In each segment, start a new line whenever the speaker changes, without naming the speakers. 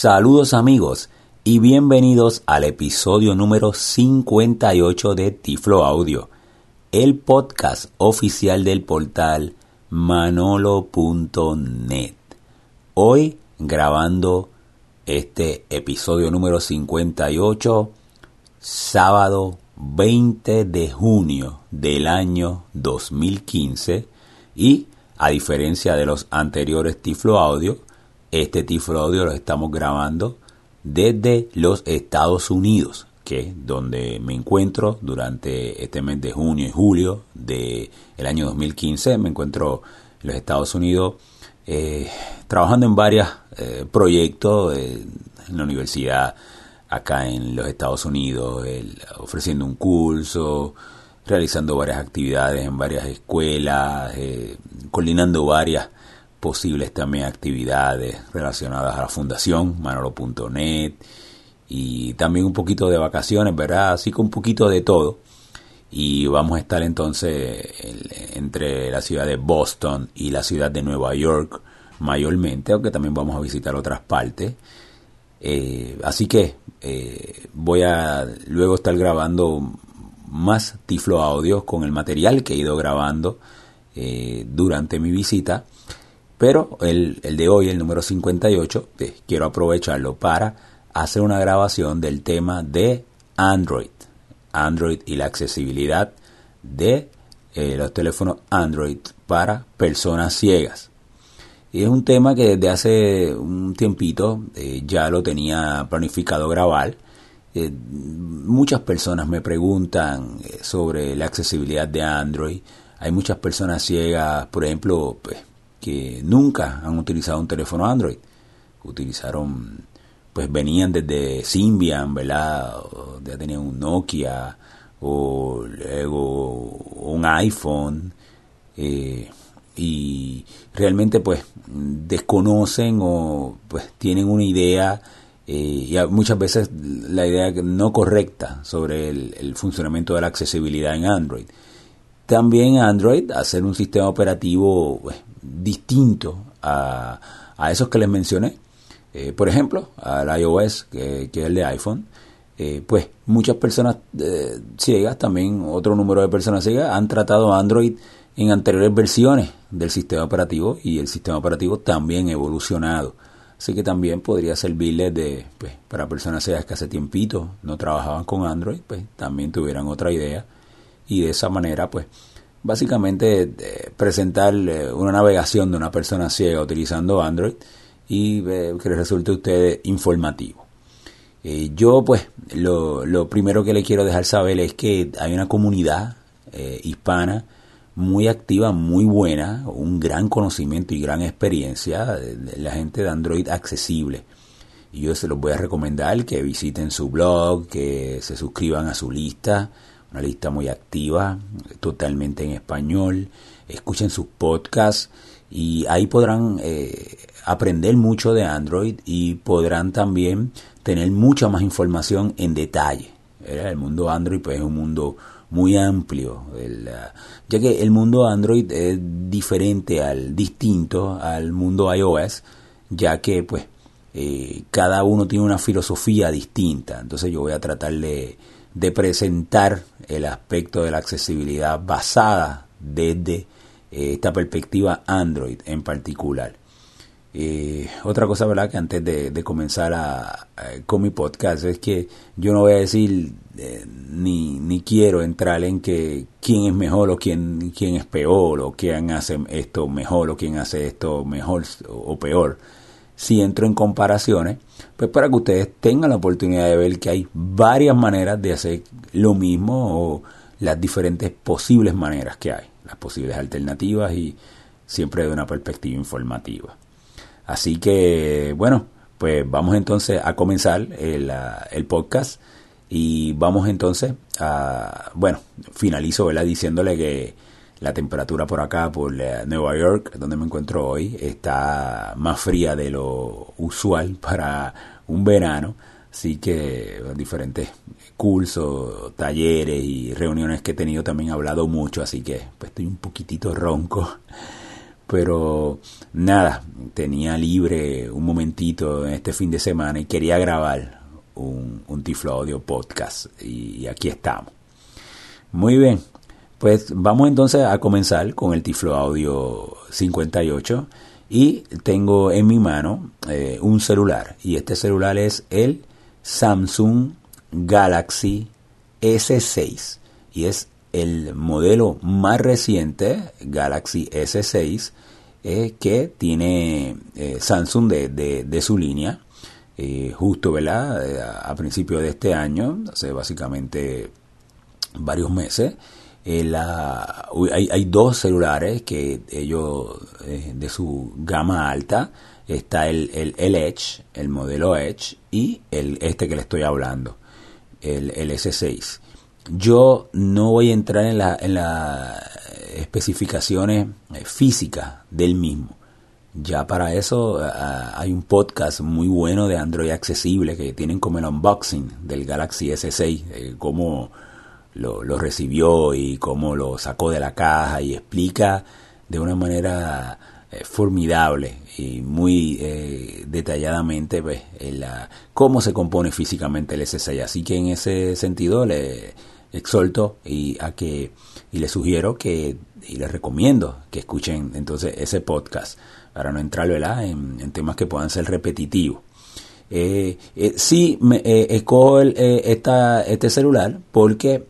Saludos amigos y bienvenidos al episodio número 58 de Tiflo Audio, el podcast oficial del portal manolo.net. Hoy grabando este episodio número 58, sábado 20 de junio del año 2015 y a diferencia de los anteriores Tiflo Audio, este Tiflo Audio lo estamos grabando desde los Estados Unidos, que donde me encuentro durante este mes de junio y julio del el año 2015. Me encuentro en los Estados Unidos eh, trabajando en varios eh, proyectos en la universidad acá en los Estados Unidos, ofreciendo un curso, realizando varias actividades en varias escuelas, eh, coordinando varias posibles también actividades relacionadas a la fundación manolo.net y también un poquito de vacaciones, ¿verdad? Así que un poquito de todo. Y vamos a estar entonces entre la ciudad de Boston y la ciudad de Nueva York mayormente, aunque también vamos a visitar otras partes. Eh, así que eh, voy a luego estar grabando más tiflo audios con el material que he ido grabando eh, durante mi visita pero el, el de hoy, el número 58, quiero aprovecharlo para hacer una grabación del tema de Android. Android y la accesibilidad de eh, los teléfonos Android para personas ciegas. Y es un tema que desde hace un tiempito eh, ya lo tenía planificado grabar. Eh, muchas personas me preguntan sobre la accesibilidad de Android. Hay muchas personas ciegas, por ejemplo, pues, que nunca han utilizado un teléfono Android. Utilizaron, pues venían desde Symbian, ¿verdad? ya tenían un Nokia o luego un iPhone. Eh, y realmente pues desconocen o pues tienen una idea eh, y muchas veces la idea no correcta sobre el, el, funcionamiento de la accesibilidad en Android. También Android, hacer un sistema operativo pues, distinto a, a esos que les mencioné. Eh, por ejemplo, al iOS, que, es el de iPhone, eh, pues muchas personas eh, ciegas, también otro número de personas ciegas, han tratado Android en anteriores versiones del sistema operativo y el sistema operativo también evolucionado. Así que también podría servirles de, pues, para personas ciegas que hace tiempito no trabajaban con Android, pues también tuvieran otra idea y de esa manera, pues, básicamente eh, presentar una navegación de una persona ciega utilizando Android y eh, que les resulte a ustedes informativo. Eh, yo pues lo, lo, primero que le quiero dejar saber es que hay una comunidad hispana muy activa, muy buena, un gran conocimiento y gran experiencia de la gente de Android accesible. Y yo se los voy a recomendar que visiten su blog, que se suscriban a su lista, una lista muy activa, totalmente en español. Escuchen sus podcasts y ahí podrán eh, aprender mucho de Android y podrán también tener mucha más información en detalle. El mundo Android pues, es un mundo muy amplio, ya que el mundo Android es diferente al distinto al mundo iOS, ya que pues eh, cada uno tiene una filosofía distinta. Entonces yo voy a tratar de de presentar el aspecto de la accesibilidad basada desde eh, esta perspectiva Android en particular. Eh, otra cosa, ¿verdad? Que antes de, comenzar a, con mi podcast es que yo no voy a decir eh, ni, ni quiero entrar en que quién es mejor o quién, quién es peor o quién hace esto mejor o quién hace esto mejor o peor si entro en comparaciones, pues para que ustedes tengan la oportunidad de ver que hay varias maneras de hacer lo mismo o las diferentes posibles maneras que hay, las posibles alternativas y siempre de una perspectiva informativa. Así que, bueno, pues vamos entonces a comenzar el, el podcast y vamos entonces a, bueno, finalizo. Diciéndole que la temperatura por acá, por Nueva York, donde me encuentro hoy, está más fría de lo usual para un verano. Así que diferentes cursos, talleres y reuniones que he tenido también he hablado mucho, así que pues, estoy un poquitito ronco. Pero nada, tenía libre un momentito en este fin de semana y quería grabar un, un Tiflo Audio podcast y, aquí estamos. Muy bien, pues vamos entonces a comenzar con el Tiflo Audio 58 y tengo en mi mano eh, un celular y este celular es el Samsung Galaxy S6 y es el modelo más reciente Galaxy S6 eh, que tiene eh, Samsung de, su línea justo ¿verdad? a principios de este año hace básicamente varios meses hay, hay, dos celulares que ellos de su gama alta está el, el, Edge, el modelo Edge y el este que le estoy hablando, el, el S6. Yo no voy a entrar en las en la especificaciones eh, físicas del mismo. Ya para eso eh, hay un podcast muy bueno de Android accesible que tienen como el unboxing del Galaxy S6, eh, cómo lo, lo, recibió y cómo lo sacó de la caja y explica de una manera formidable y muy detalladamente pues, la, cómo se compone físicamente el S6. Así que en ese sentido le exhorto y a que y les sugiero que y les recomiendo que escuchen entonces ese podcast para no entrar En, en temas que puedan ser repetitivos. Eh, eh, sí, me, eh, escojo eh, este celular porque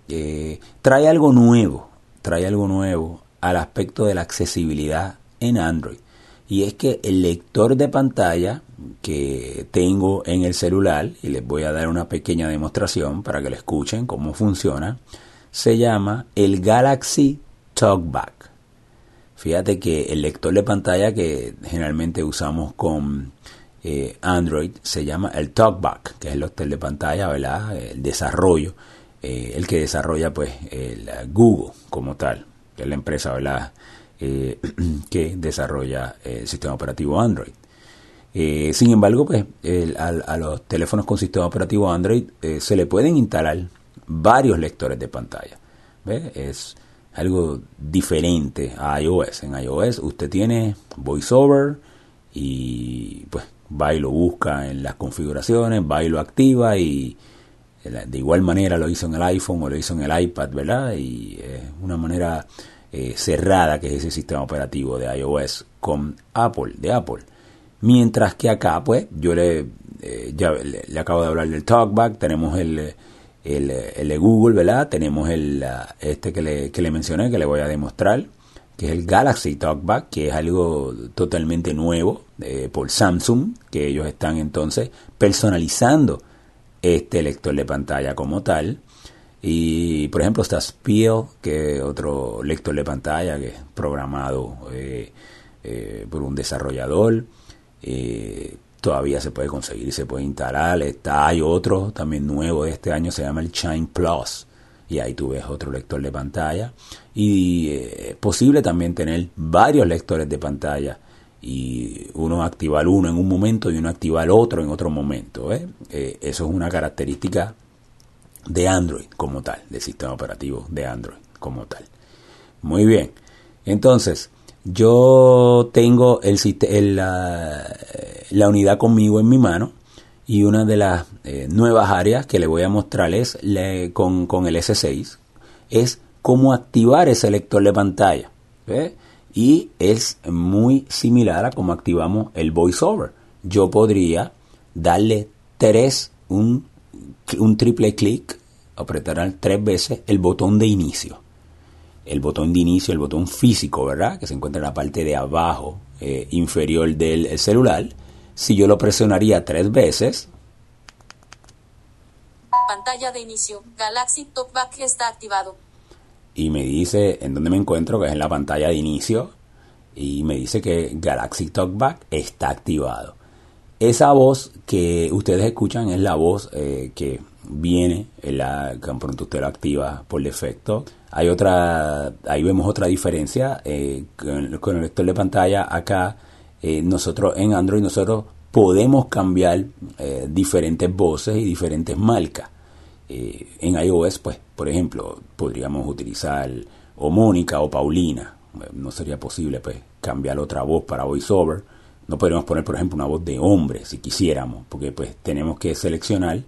trae algo nuevo, trae algo nuevo al aspecto de la accesibilidad en Android. Y es que el lector de pantalla que tengo en el celular, y les voy a dar una pequeña demostración para que lo escuchen cómo funciona, se llama el Galaxy TalkBack. Fíjate que el lector de pantalla que generalmente usamos con eh, Android se llama el TalkBack, que es el lector de pantalla, ¿verdad? El desarrollo, eh, el que desarrolla pues el Google como tal, que es la empresa, ¿verdad? Eh, que desarrolla el sistema operativo Android. Eh, sin embargo, pues a, los teléfonos con sistema operativo Android eh, se le pueden instalar varios lectores de pantalla. Es algo diferente a iOS. En iOS usted tiene VoiceOver y pues va y lo busca en las configuraciones, va y lo activa y de igual manera lo hizo en el iPhone o lo hizo en el iPad, ¿verdad? Y es una manera eh, cerrada que es ese sistema operativo de iOS con Apple, de Apple. Mientras que acá, pues, yo le, eh, ya le, acabo de hablar del TalkBack, tenemos el, el, el, de Google, ¿verdad? Tenemos el, este que le, que le mencioné, que le voy a demostrar, que es el Galaxy TalkBack, que es algo totalmente nuevo eh, por Samsung, que ellos están entonces personalizando este lector de pantalla como tal. Y por ejemplo está Spiel, que es otro lector de pantalla que es programado eh, por un desarrollador. Eh, todavía se puede conseguir y se puede instalar. Está, hay otro también nuevo de este año, se llama el Shine Plus. Y ahí tú ves otro lector de pantalla. Y es eh, posible también tener varios lectores de pantalla. Y uno activar uno en un momento y uno activar otro en otro momento. ¿eh? eso es una característica de Android como tal, del sistema operativo de Android como tal. Muy bien. Entonces, yo tengo el, la, unidad conmigo en mi mano y una de las eh, nuevas áreas que le voy a mostrar es con, con, el S6 es cómo activar ese lector de pantalla. Y es muy similar a cómo activamos el voiceover. Yo podría darle tres, un, un triple clic, apretar tres veces el botón de inicio el botón de inicio, el botón físico, ¿verdad? Que se encuentra en la parte de abajo eh, inferior del celular. Si yo lo presionaría tres veces.
Pantalla de inicio. Galaxy TalkBack está activado.
Y me dice en dónde me encuentro, que es en la pantalla de inicio. Y me dice que Galaxy TalkBack está activado. Esa voz que ustedes escuchan es la voz eh, que viene, en la, tan pronto usted lo activa por defecto hay otra, ahí vemos otra diferencia eh, con, el lector de pantalla. Acá eh, nosotros en Android nosotros podemos cambiar eh, diferentes voces y diferentes marcas. en iOS, pues, por ejemplo, podríamos utilizar o Mónica o Paulina. No sería posible, pues, cambiar otra voz para voiceover. No podríamos poner, por ejemplo, una voz de hombre si quisiéramos, porque pues tenemos que seleccionar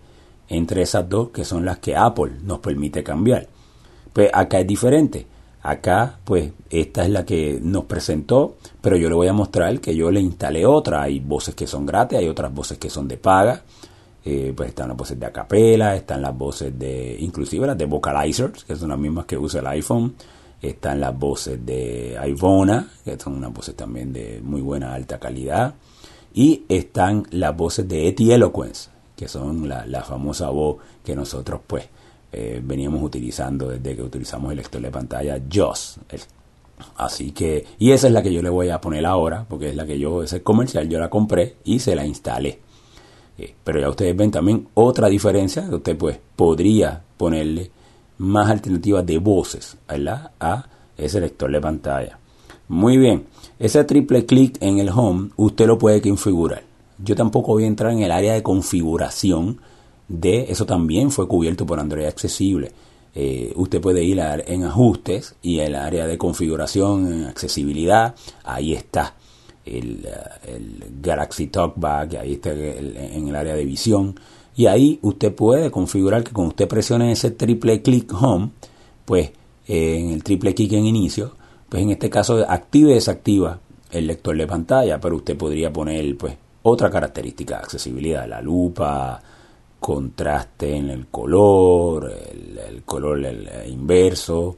entre esas dos que son las que Apple nos permite cambiar. Pues acá es diferente. Acá, pues, esta es la que nos presentó, pero yo le voy a mostrar que yo le instalé otra. Hay voces que son gratis, hay otras voces que son de paga. Eh, pues están las voces de acapela, están las voces de, inclusive las de vocalizers, que son las mismas que usa el iPhone. Están las voces de Ivona, que son unas voces también de muy buena alta calidad. Y están las voces de Eti Eloquence, que son la, la famosa voz que nosotros, pues, eh, veníamos utilizando desde que utilizamos el lector de pantalla JOS. Así que, y esa es la que yo le voy a poner ahora, porque es la que yo, ese comercial, yo la compré y se la instalé. Eh, pero ya ustedes ven también otra diferencia, que usted pues podría ponerle más alternativas de voces a ese lector de pantalla. Muy bien, ese triple clic en el home usted lo puede configurar. Yo tampoco voy a entrar en el área de configuración de eso también fue cubierto por Android Accesible. Eh, usted puede ir en ajustes y el área de configuración, en accesibilidad, ahí está el, eh, Galaxy Talkback, ahí está en el área de visión. Y ahí usted puede configurar que cuando usted presione ese triple click home, pues eh, en el triple click en inicio, pues en este caso active y desactiva el lector de pantalla, pero usted podría poner pues otra característica de accesibilidad, la lupa, contraste en el color, el, color inverso.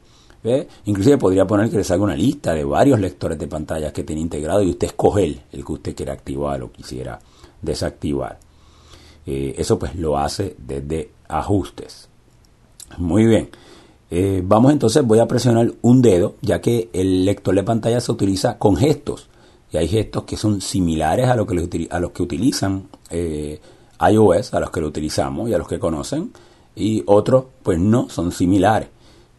Inclusive podría poner que le salga una lista de varios lectores de pantallas que tiene integrado y usted escoge el, que usted quiera activar o quisiera desactivar. Eh, eso pues lo hace desde ajustes. Muy bien. Eh, vamos entonces, voy a presionar un dedo, ya que el lector de pantalla se utiliza con gestos. Y hay gestos que son similares a, lo que, a los que utilizan eh, iOS, a los que lo utilizamos y a los que conocen, y otros pues no, son similares.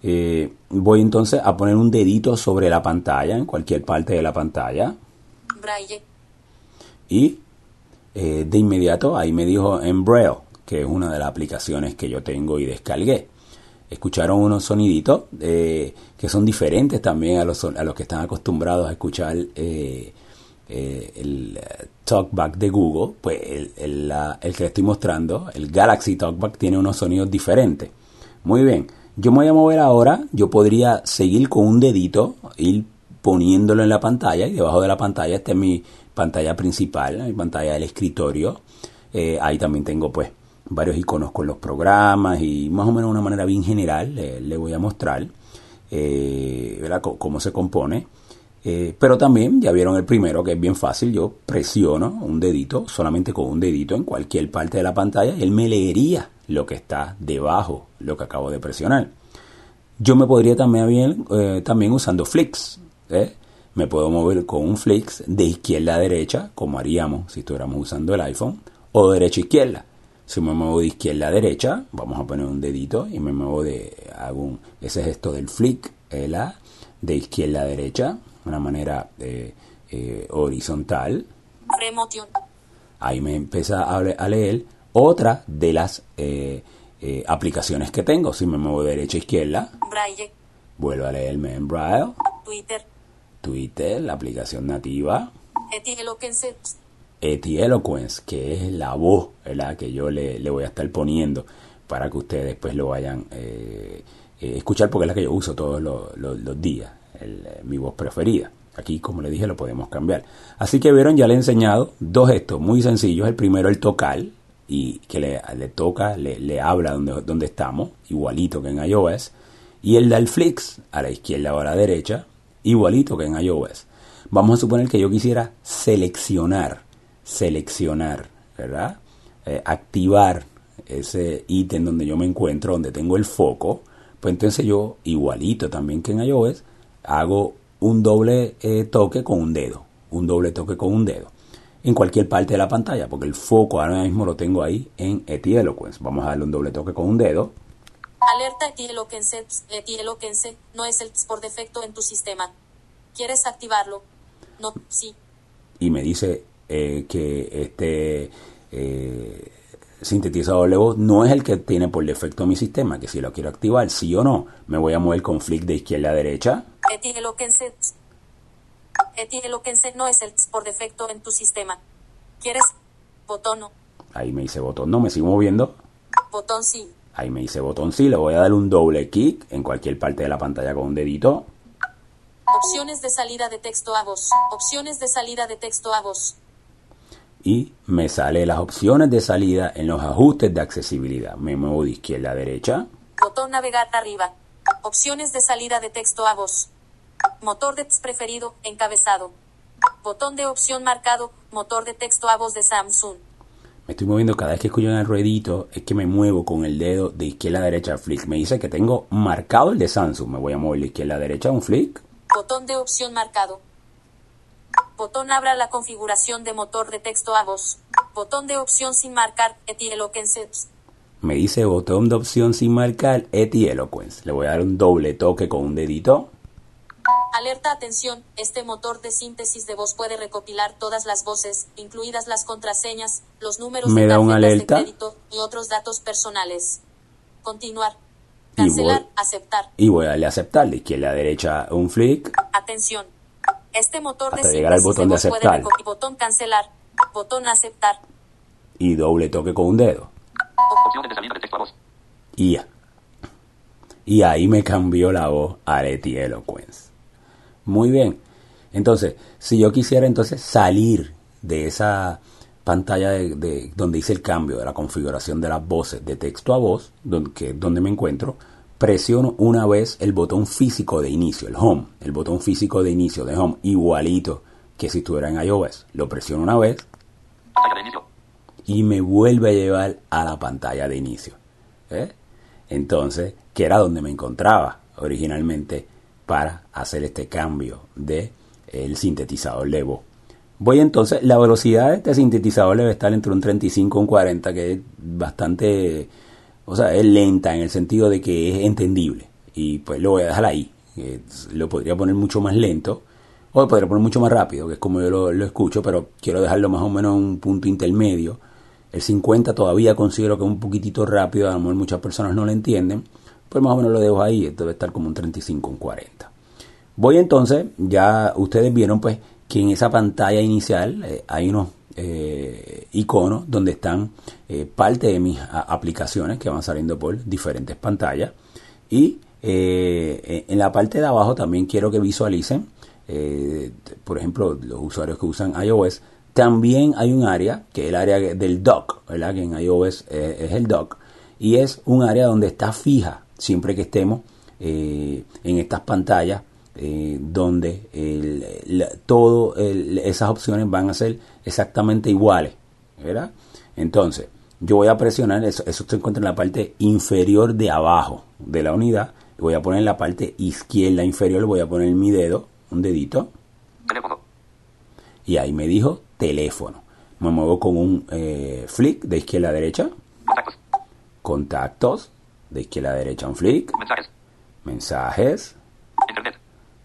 Eh, voy entonces a poner un dedito sobre la pantalla, en cualquier parte de la pantalla. Y eh, de inmediato ahí me dijo en Braille, que es una de las aplicaciones que yo tengo y descargué. Escucharon unos soniditos eh, que son diferentes también a los, a los que están acostumbrados a escuchar eh, el eh, TalkBack de Google, pues el, el, que estoy mostrando, el Galaxy TalkBack, tiene unos sonidos diferentes. Muy bien, yo me voy a mover ahora, yo podría seguir con un dedito, ir poniéndolo en la pantalla y debajo de la pantalla está mi pantalla principal, mi pantalla del escritorio. Eh, ahí también tengo pues varios iconos con los programas y más o menos de una manera bien general le, voy a mostrar cómo se compone. Eh, pero también, ya vieron el primero que es bien fácil, yo presiono un dedito, solamente con un dedito en cualquier parte de la pantalla y él me leería lo que está debajo, lo que acabo de presionar. Yo me podría también, eh, también usando flicks. ¿eh? Me puedo mover con un flicks de izquierda a derecha, como haríamos si estuviéramos usando el iPhone, o derecha a izquierda. Si me muevo de izquierda a derecha, vamos a poner un dedito y me muevo de, hago ese gesto del flick, la, de izquierda a derecha, una manera eh, eh, horizontal. Ahí me empieza a, leer otra de las eh, aplicaciones que tengo. Si me muevo de derecha a izquierda, vuelvo a leerme en Braille.
Twitter.
Twitter, la aplicación nativa. Eti Eloquence, que es la voz ¿verdad? que yo le, voy a estar poniendo para que ustedes después lo vayan a escuchar porque es la que yo uso todos los días. Eh, mi voz preferida. Aquí, como le dije, lo podemos cambiar. Así que vieron, ya le he enseñado dos gestos muy sencillos. El primero, el tocar, y que le, toca, le, le, habla donde, donde estamos, igualito que en iOS. Y el del flicks, a la izquierda o a la derecha, igualito que en iOS. Vamos a suponer que yo quisiera seleccionar, seleccionar, ¿verdad? Eh, activar ese ítem donde yo me encuentro, donde tengo el foco. Pues entonces yo, igualito también que en iOS, hago un doble eh, toque con un dedo, un doble toque con un dedo, en cualquier parte de la pantalla, porque el foco ahora mismo lo tengo ahí en Eloquence. Vamos a darle un doble toque con un dedo.
Alerta Eloquence, Eloquence no es el por defecto en tu sistema. ¿Quieres activarlo? No, sí.
Y me dice eh, que este eh, sintetizador de voz no es el que tiene por defecto mi sistema, que si lo quiero activar, sí o no, me voy a mover el conflicto de izquierda a derecha.
Etiqueloquense no es el por defecto en tu sistema. ¿Quieres? Botón no.
Ahí me dice botón no, me sigo moviendo.
Botón sí.
Ahí me dice botón sí, le voy a dar un doble clic en cualquier parte de la pantalla con un dedito.
Opciones de salida de texto a voz. Opciones de salida de texto a voz.
Y me sale las opciones de salida en los ajustes de accesibilidad. Me muevo de izquierda a derecha.
Botón navegar arriba. Opciones de salida de texto a voz. Motor de preferido, encabezado. Botón de opción marcado, motor de texto a voz de Samsung.
Me estoy moviendo cada vez que escucho en el ruedito, es que me muevo con el dedo de izquierda a derecha flick. Me dice que tengo marcado el de Samsung. Me voy a mover de izquierda a derecha un flick.
Botón de opción marcado. Botón abra la configuración de motor de texto a voz. Botón de opción sin marcar, Etiqueloquense.
Me dice botón de opción sin marcar, Etiqueloquence. Le voy a dar un doble toque con un dedito.
Alerta atención, este motor de síntesis de voz puede recopilar todas las voces, incluidas las contraseñas, los números
Me
de
da una
de crédito y otros datos personales. Continuar.
Y
Cancelar,
voy-
aceptar.
Y voy a darle a aceptar de izquierda a derecha un flick.
Atención. Este motor de
llegar al botón de
puede
aceptar.
Botón cancelar. Botón aceptar.
Y doble toque con un dedo.
Opciones de salida de texto a voz.
Y ya. Y ahí me cambió la voz a Leti Eloquence. Muy bien. Entonces, si yo quisiera entonces salir de esa pantalla de, de- donde hice el cambio de la configuración de las voces de texto a voz, donde, que es donde me encuentro, presiono una vez el botón físico de inicio, el home, el botón físico de inicio de home, igualito que si estuviera en iOS. Lo presiono una vez y me vuelve a llevar a la pantalla de inicio. ¿eh? Entonces, que era donde me encontraba originalmente para hacer este cambio de el sintetizador de voz. Voy entonces, la velocidad de este sintetizador debe estar entre un 35 y un 40, que es bastante, o sea, es lenta en el sentido de que es entendible. Y pues lo voy a dejar ahí. Eh, lo podría poner mucho más lento, o lo podría poner mucho más rápido, que es como yo lo, escucho, pero quiero dejarlo más o menos en un punto intermedio. El 50 todavía considero que es un poquitito rápido, a lo mejor muchas personas no lo entienden, pues más o menos lo dejo ahí, debe estar como un 35, un 40. Voy entonces, ya ustedes vieron pues que en esa pantalla inicial eh, hay unos eh, iconos donde están eh, parte de mis aplicaciones que van saliendo por diferentes pantallas. Y eh, en la parte de abajo también quiero que visualicen, eh, por ejemplo, los usuarios que usan iOS, también hay un área que es el área del dock, ¿verdad? que en iOS es el dock, y es un área donde está fija siempre que estemos en estas pantallas eh, donde el, la- todo el- esas opciones van a ser exactamente iguales, ¿verdad? Entonces, yo voy a presionar, eso, eso se encuentra en la parte inferior de abajo de la unidad, voy a poner en la parte izquierda inferior, voy a poner mi dedo, un dedito,
Teléfono.
y ahí me dijo teléfono. Me muevo con un eh, flick de izquierda a derecha,
Contactos.
contactos, de izquierda a derecha un flick,
Mensajes.
mensajes,
Internet.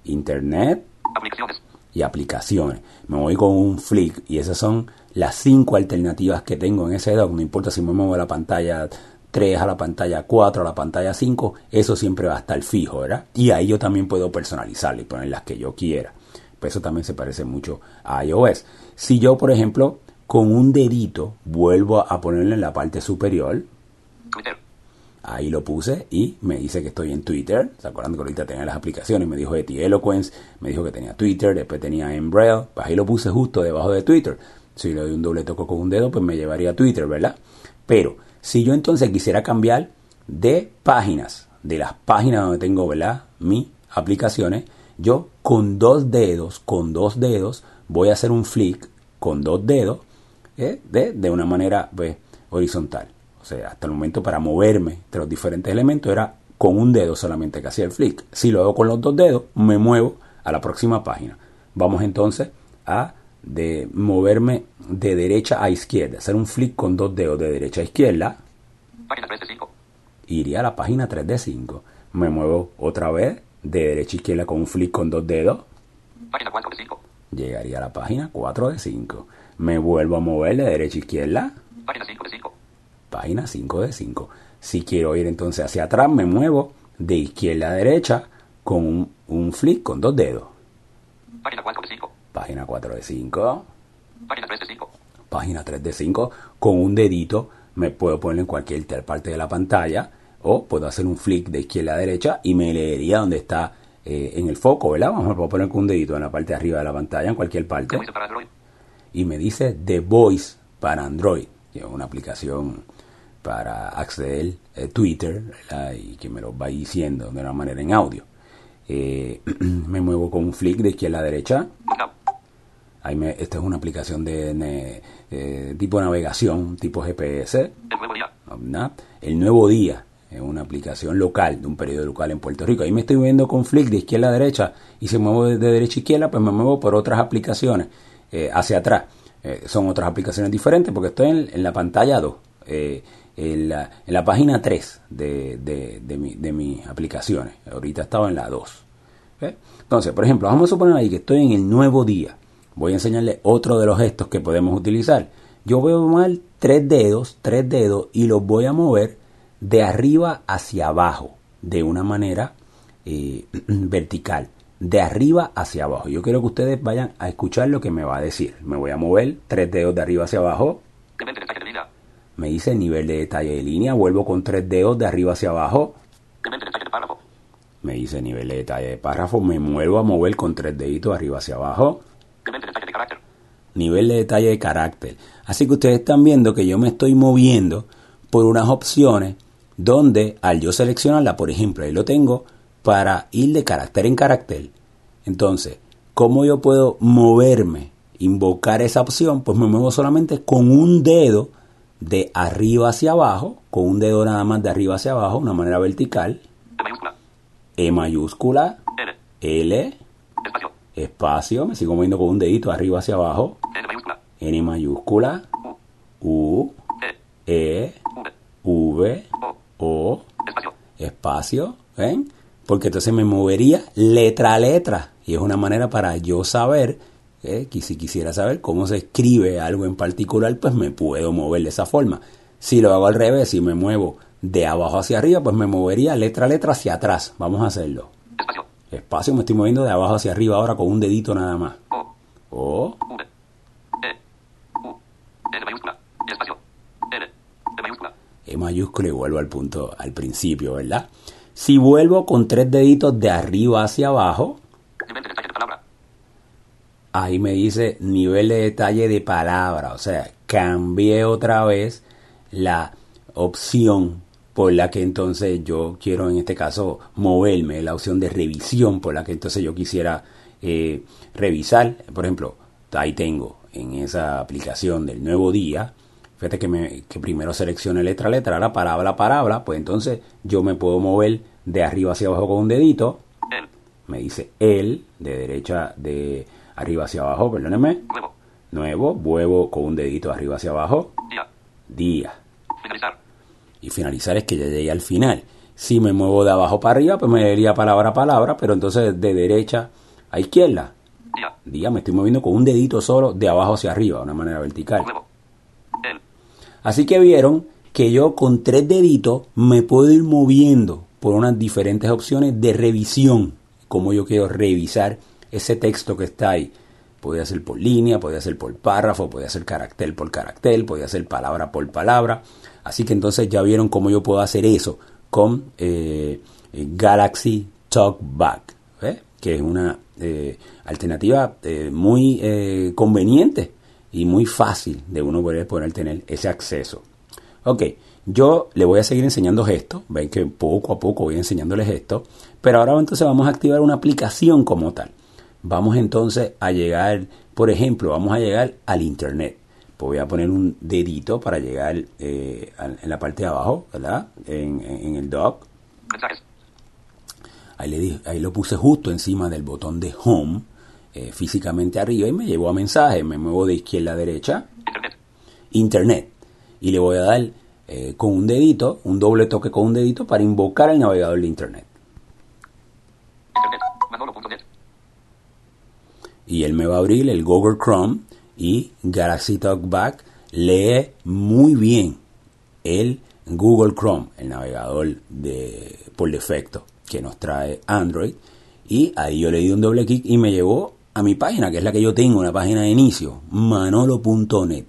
Internet,
Aplicaciones.
y aplicaciones. Me voy con un flick y esas son las cinco alternativas que tengo en ese dock. No importa si me muevo de la pantalla 3 a la pantalla 4 a la pantalla 5, eso siempre va a estar fijo, ¿verdad? Y ahí yo también puedo personalizarle y poner las que yo quiera. Pues eso también se parece mucho a iOS. Si yo, por ejemplo, con un dedito vuelvo a ponerle en la parte superior,
Twitter.
Ahí lo puse y me dice que estoy en Twitter. ¿Se acuerdan que ahorita tenía las aplicaciones? Me dijo Eti Eloquence, me dijo que tenía Twitter, después tenía Embrail. Pues ahí lo puse justo debajo de Twitter. Si le doy un doble toque con un dedo, pues me llevaría a Twitter, ¿verdad? Pero si yo entonces quisiera cambiar de páginas, de las páginas donde tengo, ¿verdad? Mis aplicaciones, yo con dos dedos, con dos dedos, voy a hacer un flick con dos dedos ¿eh? de, de una manera pues, horizontal. O sea, hasta el momento para moverme entre los diferentes elementos era con un dedo solamente que hacía el flick. Si lo hago con los dos dedos, me muevo a la próxima página. Vamos entonces a de moverme de derecha a izquierda, hacer un flick con dos dedos de derecha a izquierda,
Página 3 de 5.
iría a la página 3 de 5. Me muevo otra vez de derecha a izquierda con un flick con dos dedos,
Página 4 de 5.
llegaría a la página 4 de 5. Me vuelvo a mover de derecha a izquierda,
Página 5 de 5.
Página 5 de 5. Si quiero ir entonces hacia atrás, me muevo de izquierda a derecha con un, un flick con dos dedos.
Página 4 de 5.
página 4 de 5,
Página 3 de 5.
página 3 de 5, con un dedito me puedo poner en cualquier parte de la pantalla o puedo hacer un flick de izquierda a derecha y me leería donde está eh, en el foco, ¿verdad? Vamos, puedo poner con un dedito en la parte de arriba de la pantalla, en cualquier parte. Y me dice The Voice para Android, que es una aplicación para acceder a Twitter ¿verdad? y que me lo va diciendo de una manera en audio. Eh, me muevo con un flick de izquierda a derecha. Ahí me, esta es una aplicación de, eh, tipo navegación, tipo GPS.
El nuevo día.
El Nuevo Día es una aplicación local, de un periodo local en Puerto Rico. Ahí me estoy moviendo con flick de izquierda a derecha y si muevo de derecha a izquierda, pues me muevo por otras aplicaciones eh, hacia atrás. Eh, son otras aplicaciones diferentes porque estoy en, en la pantalla 2, eh, en, la, en la página 3 de, de, de, mi- de mis aplicaciones. Ahorita estaba en la 2. ¿Ve? Entonces, por ejemplo, vamos a suponer ahí que estoy en el nuevo día. Voy a enseñarle otro de los gestos que podemos utilizar. Yo voy a mover tres dedos, tres dedos, y los voy a mover de arriba hacia abajo, de una manera eh, vertical. De arriba hacia abajo. Yo quiero que ustedes vayan a escuchar lo que me va a decir. Me voy a mover tres dedos de arriba hacia abajo. Me dice nivel de detalle de línea. Vuelvo con tres dedos de arriba hacia abajo.
Nivel de detalle de párrafo.
Me dice nivel de detalle de párrafo. Me muevo a mover con tres deditos arriba hacia abajo.
Nivel de detalle de carácter.
nivel de detalle de carácter. Así que ustedes están viendo que yo me estoy moviendo por unas opciones donde al yo seleccionarla, por ejemplo, ahí lo tengo, para ir de carácter en carácter. Entonces, ¿cómo yo puedo moverme, invocar esa opción? Pues me muevo solamente con un dedo de arriba hacia abajo, con un dedo nada más de arriba hacia abajo, una manera vertical,
E mayúscula.
E mayúscula,
L.
L,
Espacio.
espacio, me sigo moviendo con un dedito arriba hacia abajo,
N mayúscula.
N mayúscula,
U. E.
E,
V.
V,
O.
O,
Espacio.
espacio, ¿ven? Porque entonces me movería letra a letra. Y es una manera para yo saber, ¿eh? que si quisiera saber cómo se escribe algo en particular, pues me puedo mover de esa forma. Si lo hago al revés, si me muevo de abajo hacia arriba, pues me movería letra a letra hacia atrás. Vamos a hacerlo.
Espacio.
Espacio, me estoy moviendo de abajo hacia arriba ahora con un dedito nada más.
O.
O,
V. E. U. Mayúscula. Espacio. L. E mayúscula.
E mayúscula y vuelvo al punto al principio, ¿verdad? Si vuelvo con tres deditos de arriba hacia abajo,
Nivel de detalle de palabra.
Ahí me dice nivel de detalle de palabra. O sea, cambié otra vez la opción por la que entonces yo quiero en este caso moverme, la opción de revisión por la que entonces yo quisiera eh, revisar. Por ejemplo, ahí tengo en esa aplicación del nuevo día, fíjate que, me, que primero seleccione letra a letra, ahora palabra a palabra, pues entonces yo me puedo mover de arriba hacia abajo con un dedito, me dice el, de derecha, de arriba hacia abajo, perdónenme,
Nuevo.
nuevo, vuelvo con un dedito arriba hacia abajo,
Día.
día.
Finalizar.
Y finalizar es que ya llegué al final. Si me muevo de abajo para arriba, pues me diría palabra a palabra, pero entonces de derecha a izquierda.
Día.
Día, me estoy moviendo con un dedito solo de abajo hacia arriba, de una manera vertical.
Nuevo. El.
Así que vieron que yo con tres deditos me puedo ir moviendo por unas diferentes opciones de revisión. Como yo quiero revisar ese texto que está ahí. Podía ser por línea, podía ser por párrafo, podía ser carácter por carácter, podía ser palabra por palabra. Así que entonces ya vieron cómo yo puedo hacer eso con eh, eh, Galaxy Talkback, ¿eh? que es una alternativa muy conveniente y muy fácil de uno poder, poder tener ese acceso. Ok, yo le voy a seguir enseñando gestos, ven que poco a poco voy enseñándoles gestos, pero ahora entonces vamos a activar una aplicación como tal. Vamos entonces a llegar, por ejemplo, vamos a llegar al internet. Pues voy a poner un dedito para llegar eh, al- en la parte de abajo, ¿verdad? En, en- el dock. Ahí, le ahí lo puse justo encima del botón de home, eh, físicamente arriba, y me llevó a mensajes. Me muevo de izquierda a derecha,
Internet.
internet. Y le voy a dar eh, con un dedito, un doble toque con un dedito para invocar el navegador de internet.
Internet. Manolo.net.
Y él me va a abrir el Google Chrome y Galaxy Talkback lee muy bien el Google Chrome, el navegador de, por defecto que nos trae Android. Y ahí yo le di un doble clic y me llevó a mi página, que es la que yo tengo, una página de inicio, manolo.net.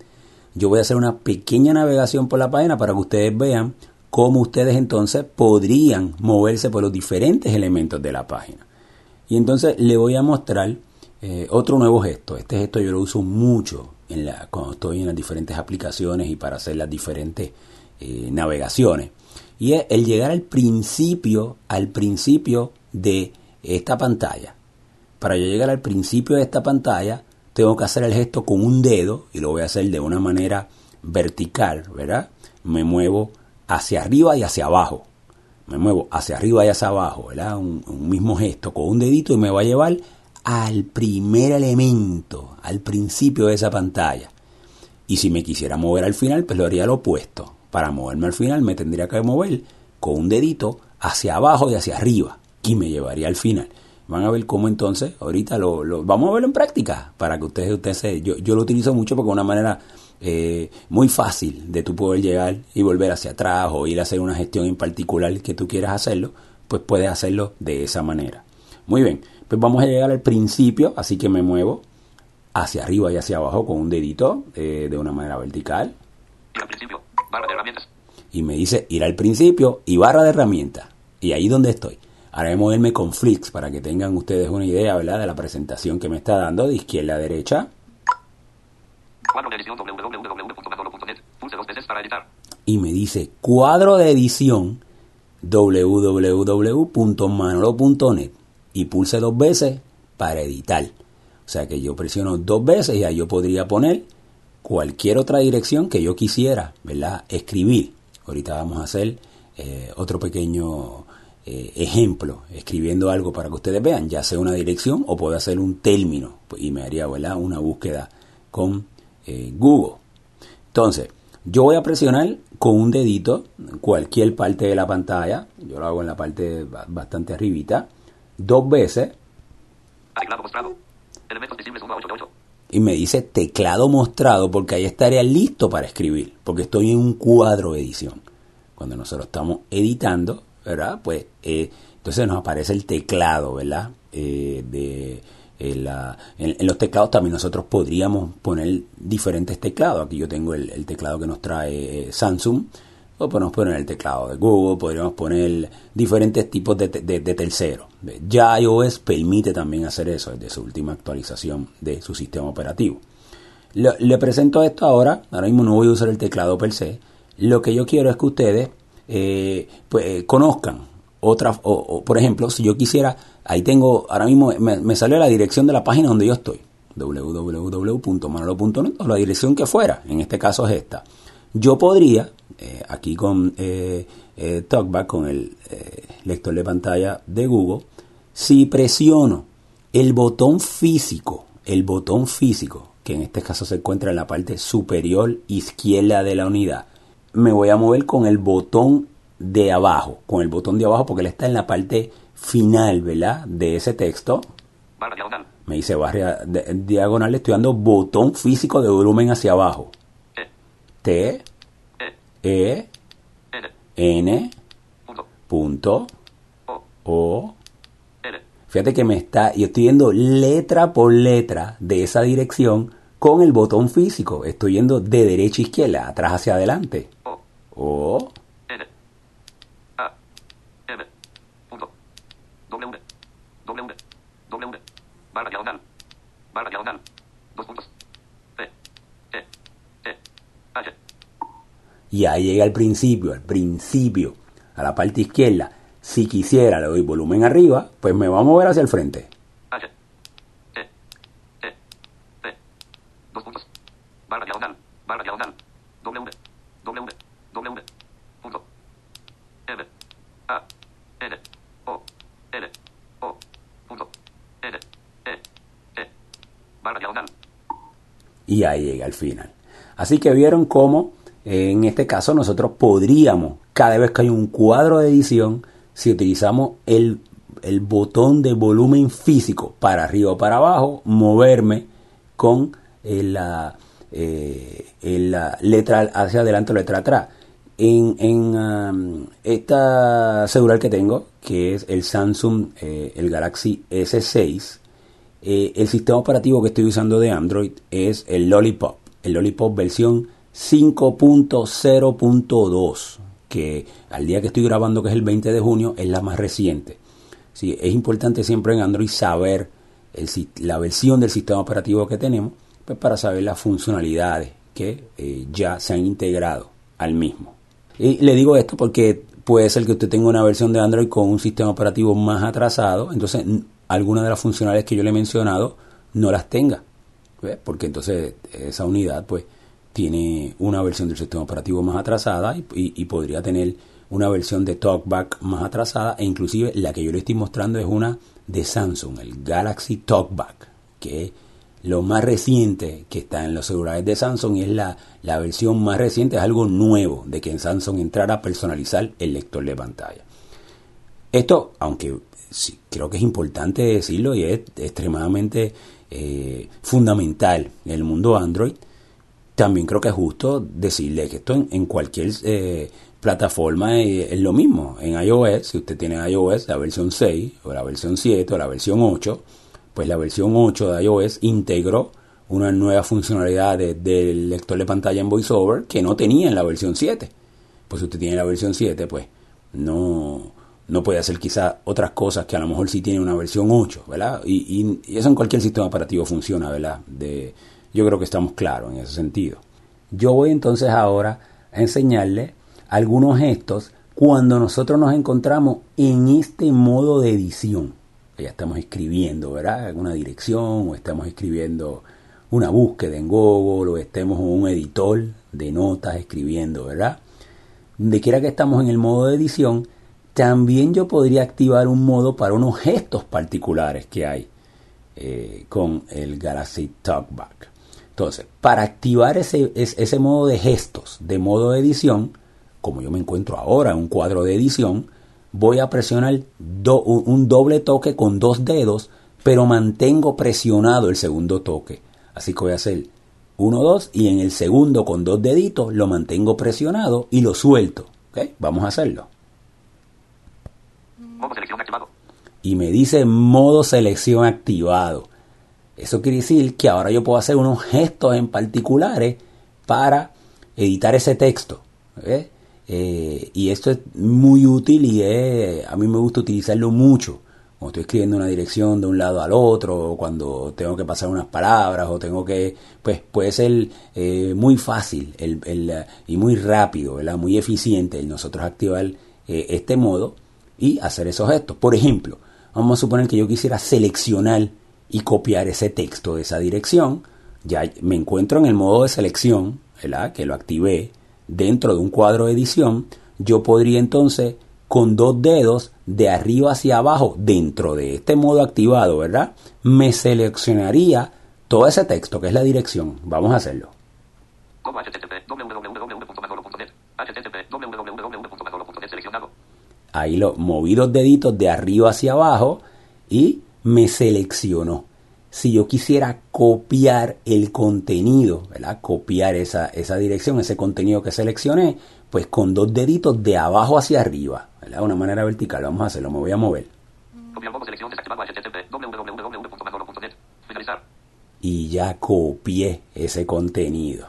Yo voy a hacer una pequeña navegación por la página para que ustedes vean cómo ustedes entonces podrían moverse por los diferentes elementos de la página. Y entonces le voy a mostrar eh, otro nuevo gesto. Este gesto yo lo uso mucho en la, cuando estoy en las diferentes aplicaciones y para hacer las diferentes eh, navegaciones. Y es el llegar al principio, al principio de esta pantalla. Para yo llegar al principio de esta pantalla, tengo que hacer el gesto con un dedo y lo voy a hacer de una manera vertical, ¿verdad? Me muevo hacia arriba y hacia abajo. Me muevo hacia arriba y hacia abajo, ¿verdad? Un, un mismo gesto con un dedito y me va a llevar al primer elemento, al principio de esa pantalla. Y si me quisiera mover al final, pues lo haría lo opuesto. Para moverme al final me tendría que mover con un dedito hacia abajo y hacia arriba y me llevaría al final. Van a ver cómo entonces, ahorita lo, vamos a verlo en práctica para que ustedes, ustedes yo, yo lo utilizo mucho porque es una manera eh, muy fácil de tú poder llegar y volver hacia atrás o ir a hacer una gestión en particular que tú quieras hacerlo, pues puedes hacerlo de esa manera. Muy bien, pues vamos a llegar al principio, así que me muevo hacia arriba y hacia abajo con un dedito eh, de una manera vertical.
Y al principio, barra de herramientas.
Y me dice ir al principio y barra de herramientas. Y ahí donde estoy. Ahora voy a moverme con Flix para que tengan ustedes una idea ¿verdad? de la presentación que me está dando de izquierda a derecha.
Cuadro de edición www.manolo.net. Pulse dos veces para editar.
Y me dice cuadro de edición www.manolo.net. Y pulse dos veces para editar. O sea que yo presiono dos veces y ahí yo podría poner cualquier otra dirección que yo quisiera, ¿verdad? Escribir. Ahorita vamos a hacer eh, otro pequeño eh, ejemplo, escribiendo algo para que ustedes vean, ya sea una dirección o puedo hacer un término pues, y me haría ¿verdad? una búsqueda con eh, Google. Entonces, yo voy a presionar con un dedito cualquier parte de la pantalla, yo lo hago en la parte ba- bastante arribita, dos veces
Teclado mostrado. Elementos visibles 1 a 8 de 8.
y me dice teclado mostrado porque ahí estaría listo para escribir, porque estoy en un cuadro de edición. Cuando nosotros estamos editando, ¿verdad? Pues eh, entonces nos aparece el teclado, ¿verdad? Eh, de, eh, la- en, en los teclados también nosotros podríamos poner diferentes teclados. Aquí yo tengo el, el teclado que nos trae eh, Samsung. O podemos poner el teclado de Google, podríamos poner diferentes tipos de, de, de terceros. Ya iOS permite también hacer eso desde su última actualización de su sistema operativo. Le, presento esto ahora, ahora mismo no voy a usar el teclado per se. Lo que yo quiero es que ustedes eh, pues, eh, conozcan otras, o, por ejemplo, si yo quisiera, ahí tengo, ahora mismo me, me sale la dirección de la página donde yo estoy, www.manolo.net o la dirección que fuera, en este caso es esta. Yo podría, eh, aquí con eh, eh, TalkBack, con el lector de pantalla de Google, si presiono el botón físico, el botón físico, que en este caso se encuentra en la parte superior izquierda de la unidad, me voy a mover con el botón de abajo, con el botón de abajo porque él está en la parte final, ¿verdad? De ese texto.
Barra diagonal.
Me dice barra diagonal, le estoy dando botón físico de volumen hacia abajo.
E.
T,
E. N. Punto.
punto,
O.
Fíjate que me está, yo estoy yendo letra por letra de esa dirección con el botón físico. Estoy yendo de derecha a izquierda, atrás hacia adelante.
O. Barra diagonal. Barra diagonal. Dos puntos. P. E. E. H.
y ahí llega al principio, al principio, a la parte izquierda. Si quisiera le doy volumen arriba, pues me va a mover hacia el frente.
H. E. E. P. Dos puntos. Barra diagonal. Barra diagonal. W. W. W. Punto. M. A. N. O. L. O. Punto. N. E. E. Barra diagonal.
y ahí llega al final. Así que vieron cómo en este caso nosotros podríamos, cada vez que hay un cuadro de edición, si utilizamos el, el botón de volumen físico para arriba o para abajo, moverme con eh, la, eh, la letra hacia adelante o letra atrás. En, en um, esta celular que tengo, que es el Samsung, eh, el Galaxy S6, eh, el sistema operativo que estoy usando de Android es el Lollipop, el Lollipop versión 5.0.2, que al día que estoy grabando, que es el 20 de junio, es la más reciente. Sí, es importante siempre en Android saber la versión del sistema operativo que tenemos, pues para saber las funcionalidades que eh, ya se han integrado al mismo. Y le digo esto porque puede ser que usted tenga una versión de Android con un sistema operativo más atrasado, entonces algunas de las funcionalidades que yo le he mencionado no las tenga, porque entonces esa unidad pues tiene una versión del sistema operativo más atrasada y, podría tener una versión de TalkBack más atrasada e inclusive la que yo le estoy mostrando es una de Samsung, el Galaxy TalkBack, que es lo más reciente que está en los celulares de Samsung y es la, la versión más reciente, es algo nuevo de que en Samsung entrara a personalizar el lector de pantalla. Esto, aunque creo que es importante decirlo y es extremadamente eh, fundamental en el mundo Android, también creo que es justo decirle que esto en, cualquier eh, plataforma es, es, lo mismo. En iOS, si usted tiene iOS, la versión 6 o la versión 7 o la versión 8, pues la versión 8 de iOS integró una nueva funcionalidad del lector de pantalla en VoiceOver que no tenía en la versión 7. Pues si usted tiene la versión 7, pues no, no puede hacer quizá otras cosas que a lo mejor sí tiene una versión 8, ¿verdad? Y, eso en cualquier sistema operativo funciona, ¿verdad? Yo creo que estamos claros en ese sentido. Yo voy entonces ahora a enseñarle algunos gestos cuando nosotros nos encontramos en este modo de edición. Ya estamos escribiendo, ¿verdad? Alguna dirección o estamos escribiendo una búsqueda en Google o estemos en un editor de notas escribiendo, ¿verdad? Donde quiera que estamos en el modo de edición, también yo podría activar un modo para unos gestos particulares que hay eh, con el Galaxy Talkback. Entonces, para activar ese, ese modo de gestos, de modo de edición, como yo me encuentro ahora en un cuadro de edición, voy a presionar un doble toque con dos dedos, pero mantengo presionado el segundo toque. Así que voy a hacer 1, 2 y en el segundo con dos deditos lo mantengo presionado y lo suelto. Vamos a hacerlo.
Modo selección activado.
Y me dice modo selección activado. Eso quiere decir que ahora yo puedo hacer unos gestos en particulares para editar ese texto. Eh, y esto es muy útil y a mí me gusta utilizarlo mucho cuando estoy escribiendo una dirección de un lado al otro, o cuando tengo que pasar unas palabras, o tengo que, pues puede ser eh, muy fácil el, el, y muy rápido, ¿verdad? muy eficiente el nosotros activar eh, este modo y hacer esos gestos. Por ejemplo, vamos a suponer que yo quisiera seleccionar y copiar ese texto de esa dirección. Ya me encuentro en el modo de selección, ¿verdad? que lo activé dentro de un cuadro de edición. Yo podría entonces con dos dedos de arriba hacia abajo dentro de este modo activado, ¿verdad? Me seleccionaría todo ese texto que es la dirección. Vamos a hacerlo. Ahí lo moví dos deditos de arriba hacia abajo y me seleccionó. Si yo quisiera copiar el contenido, ¿verdad? Copiar esa, esa dirección, ese contenido que seleccioné, pues con dos deditos de abajo hacia arriba de una manera vertical. Vamos a hacerlo, me voy a mover. Y ya copié ese contenido.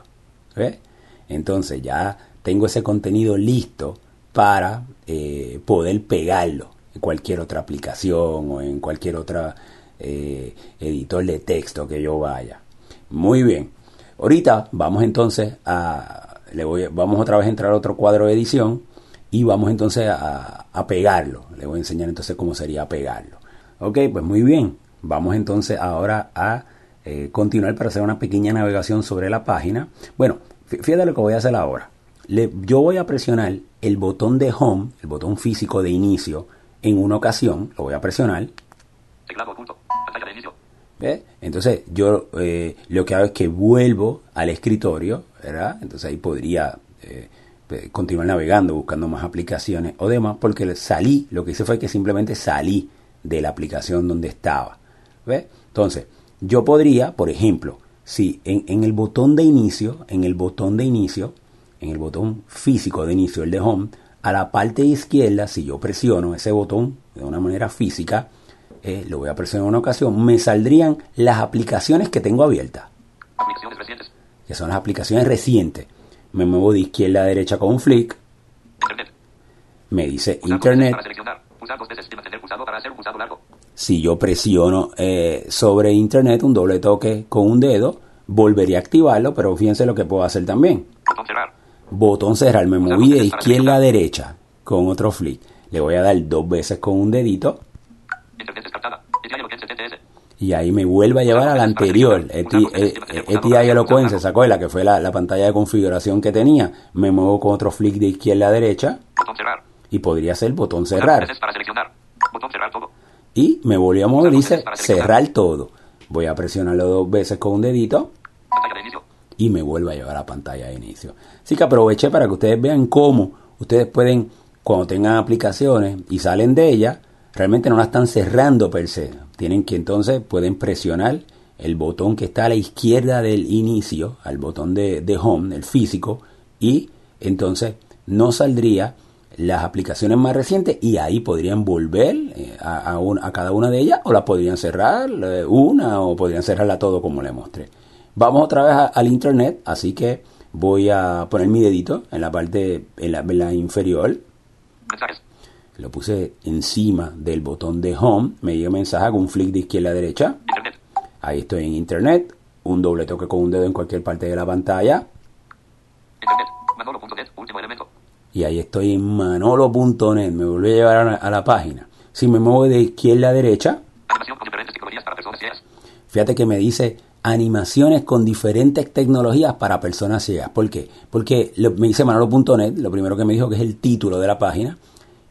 Entonces ya tengo ese contenido listo para eh, poder pegarlo cualquier otra aplicación o en cualquier otra eh, editor de texto que yo vaya. Muy bien. Ahorita vamos entonces a le voy, vamos otra vez a entrar a otro cuadro de edición y vamos entonces a, pegarlo. Le voy a enseñar entonces cómo sería pegarlo. Ok, pues muy bien. Vamos entonces ahora a eh, continuar para hacer una pequeña navegación sobre la página. Bueno, fíjate lo que voy a hacer ahora. Yo voy a presionar el botón de home, el botón físico de inicio, en una ocasión. Lo voy a presionar. Entonces yo eh, lo que hago es que vuelvo al escritorio, ¿verdad? Entonces ahí podría eh, continuar navegando, buscando más aplicaciones o demás, porque salí, lo que hice fue que simplemente salí de la aplicación donde estaba. ¿Ve? Entonces, yo podría, por ejemplo, si en, el botón de inicio, en el botón de inicio, en el botón físico de inicio, el de home, a la parte izquierda, si yo presiono ese botón de una manera física, eh, lo voy a presionar en una ocasión, me saldrían las aplicaciones que tengo abiertas,
Aplicaciones recientes.
que son las aplicaciones recientes. Me muevo de izquierda a derecha con un flick,
Internet.
me dice
Pulsar
Internet.
Para seleccionar. Pulsar dos veces y mantener pulsado para hacer un pulsado largo.
Si yo presiono eh, sobre Internet un doble toque con un dedo, volvería a activarlo, pero fíjense lo que puedo hacer también.
Botón cerrar.
Botón cerrar, me moví de izquierda a derecha con otro flick. Le voy a dar dos veces con un dedito y ahí me vuelve a llevar a la anterior. ETI Eloquence, ¿se acuerda? Que fue la, la pantalla de configuración que tenía. Me muevo con otro flick de izquierda a derecha
Botón cerrar.
y podría ser botón cerrar. Y me volví a mover y dice cerrar todo. Voy a presionarlo dos veces con un dedito
Pantalla de inicio.
Y me vuelve a llevar a la pantalla de inicio. Así que aproveché para que ustedes vean cómo ustedes pueden, cuando tengan aplicaciones y salen de ellas, realmente no la están cerrando per se. Tienen que entonces pueden presionar el botón que está a la izquierda del inicio, al botón de, de home, el físico, y entonces no saldría las aplicaciones más recientes y ahí podrían volver eh, a, a cada una de ellas o la podrían cerrar eh, una o podrían cerrarla todo como le mostré. Vamos otra vez a- al internet, así que voy a poner mi dedito en la parte en la, en la inferior.
Mensajes.
Lo puse encima del botón de home, me dio mensaje con un flick de izquierda a derecha.
Internet.
Ahí estoy en internet, un doble toque con un dedo en cualquier parte de la pantalla.
Internet. Manolo.net. Último elemento.
Y ahí estoy en manolo.net, me volví a llevar a la, a la página. Si me muevo de izquierda a derecha,
Animación con diferentes tecnologías para personas ciegas.
Fíjate que me dice animaciones con diferentes tecnologías para personas ciegas. ¿Por qué? Porque lo- me dice manolo.net, lo primero que me dijo que es el título de la página,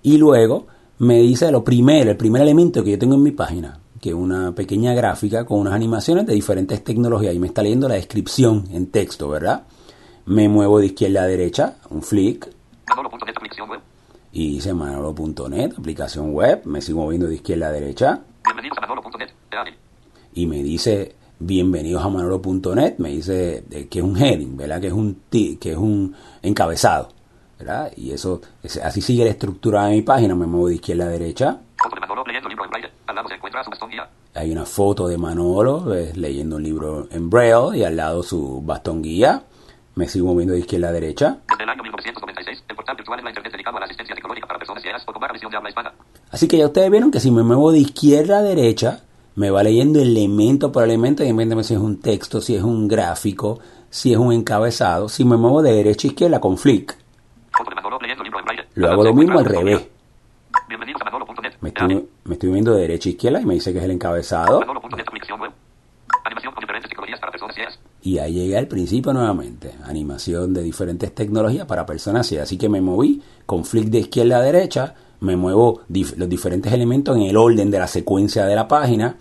y luego me dice lo primero, el primer elemento que yo tengo en mi página, que es una pequeña gráfica con unas animaciones de diferentes tecnologías, y me está leyendo la descripción en texto, ¿verdad? Me muevo de izquierda a derecha, un flick,
Manolo.net. Aplicación web.
y dice manolo.net, aplicación web, me sigo moviendo de izquierda a derecha,
Bienvenidos a Manolo.net.
Y me dice bienvenidos a manolo.net, me dice que es un heading, ¿verdad? Que es un que es un encabezado, ¿verdad? Y eso es- así sigue la estructura de mi página, me muevo de izquierda a derecha, hay una foto de Manolo leyendo un libro en braille y al lado su bastón guía, me sigo moviendo de izquierda a derecha,
Desde el año 1996, el portal virtual en la Internet dedicado a la asistencia tecnológica para personas ciegas o con baja visión de habla hispana.
Así que ya ustedes vieron que si me muevo de izquierda a derecha, me va leyendo elemento por elemento, y invéntame si es un texto, si es un gráfico, si es un encabezado. Si me muevo de derecha a izquierda con flick, lo hago lo mismo al revés. Me estoy, me estoy viendo de derecha a izquierda y me dice que es el encabezado. Y ahí llegué al principio nuevamente. Animación de diferentes tecnologías para personas ciegas. Así que me moví con flick de izquierda a derecha. Me muevo los diferentes elementos en el orden de la secuencia de la página.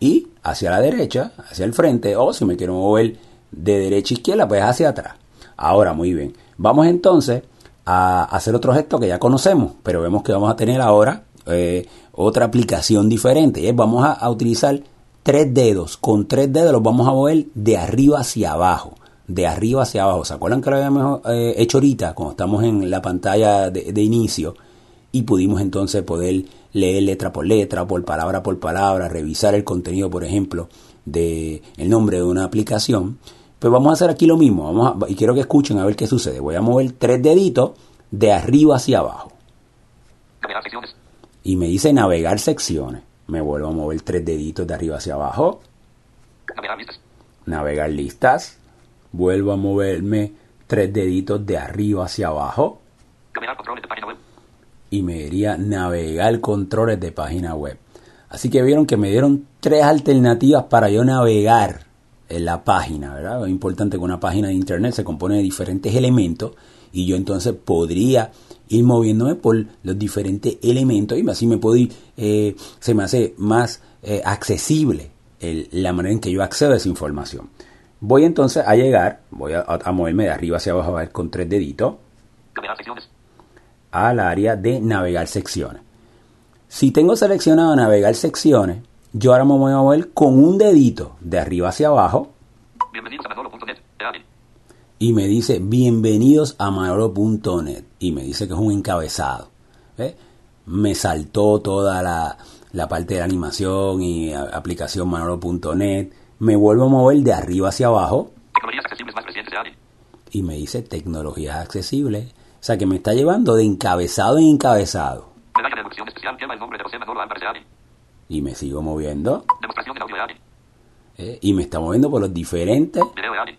Y hacia la derecha, hacia el frente. O si me quiero mover de derecha a izquierda, pues hacia atrás. Ahora, muy bien. Vamos entonces a hacer otro gesto que ya conocemos. Pero vemos que vamos a tener ahora eh, otra aplicación diferente. vamos a, utilizar tres dedos. Con tres dedos los vamos a mover de arriba hacia abajo. De arriba hacia abajo. ¿Se acuerdan que lo habíamos eh, hecho ahorita cuando estamos en la pantalla de inicio? Y pudimos entonces poder leer letra por letra, por palabra por palabra, revisar el contenido, por ejemplo, de el nombre de una aplicación. Pues vamos a hacer aquí lo mismo. Vamos a- y quiero que escuchen a ver qué sucede. Voy a mover tres deditos de arriba hacia abajo.
Navegar secciones.
Y me dice navegar secciones. Me vuelvo a mover tres deditos de arriba hacia abajo.
Navegar listas.
navegar listas, vuelvo a moverme tres deditos de arriba hacia abajo
Navegar controles de página web.
Y me diría navegar controles de página web. Así que vieron que me dieron tres alternativas para yo navegar en la página, ¿verdad? Es importante que una página de internet se compone de diferentes elementos y yo entonces podría ir moviéndome por los diferentes elementos y así me puedo ir, eh, se me hace más eh, accesible la manera en que yo accedo a esa información. Voy entonces a llegar, voy a, moverme de arriba hacia abajo a ver, con tres deditos. Al área de navegar secciones. Si tengo seleccionado navegar secciones, yo ahora me voy a mover con un dedito de arriba hacia abajo.
Bienvenidos a
y me dice bienvenidos a manolo.net y me dice que es un encabezado. Me saltó toda la, la parte de animación y a- aplicación manolo.net, me vuelvo a mover de arriba hacia abajo.
Tecnologías accesibles más recientes de
y me dice tecnologías accesibles. O sea que me está llevando de encabezado en encabezado.
Medalla de educación especial. Lleva el nombre de José Manolo Álvarez de ADI.
Y me sigo moviendo
Demostración en audio de ADI.
eh, y me está moviendo por los diferentes
Video de ADI.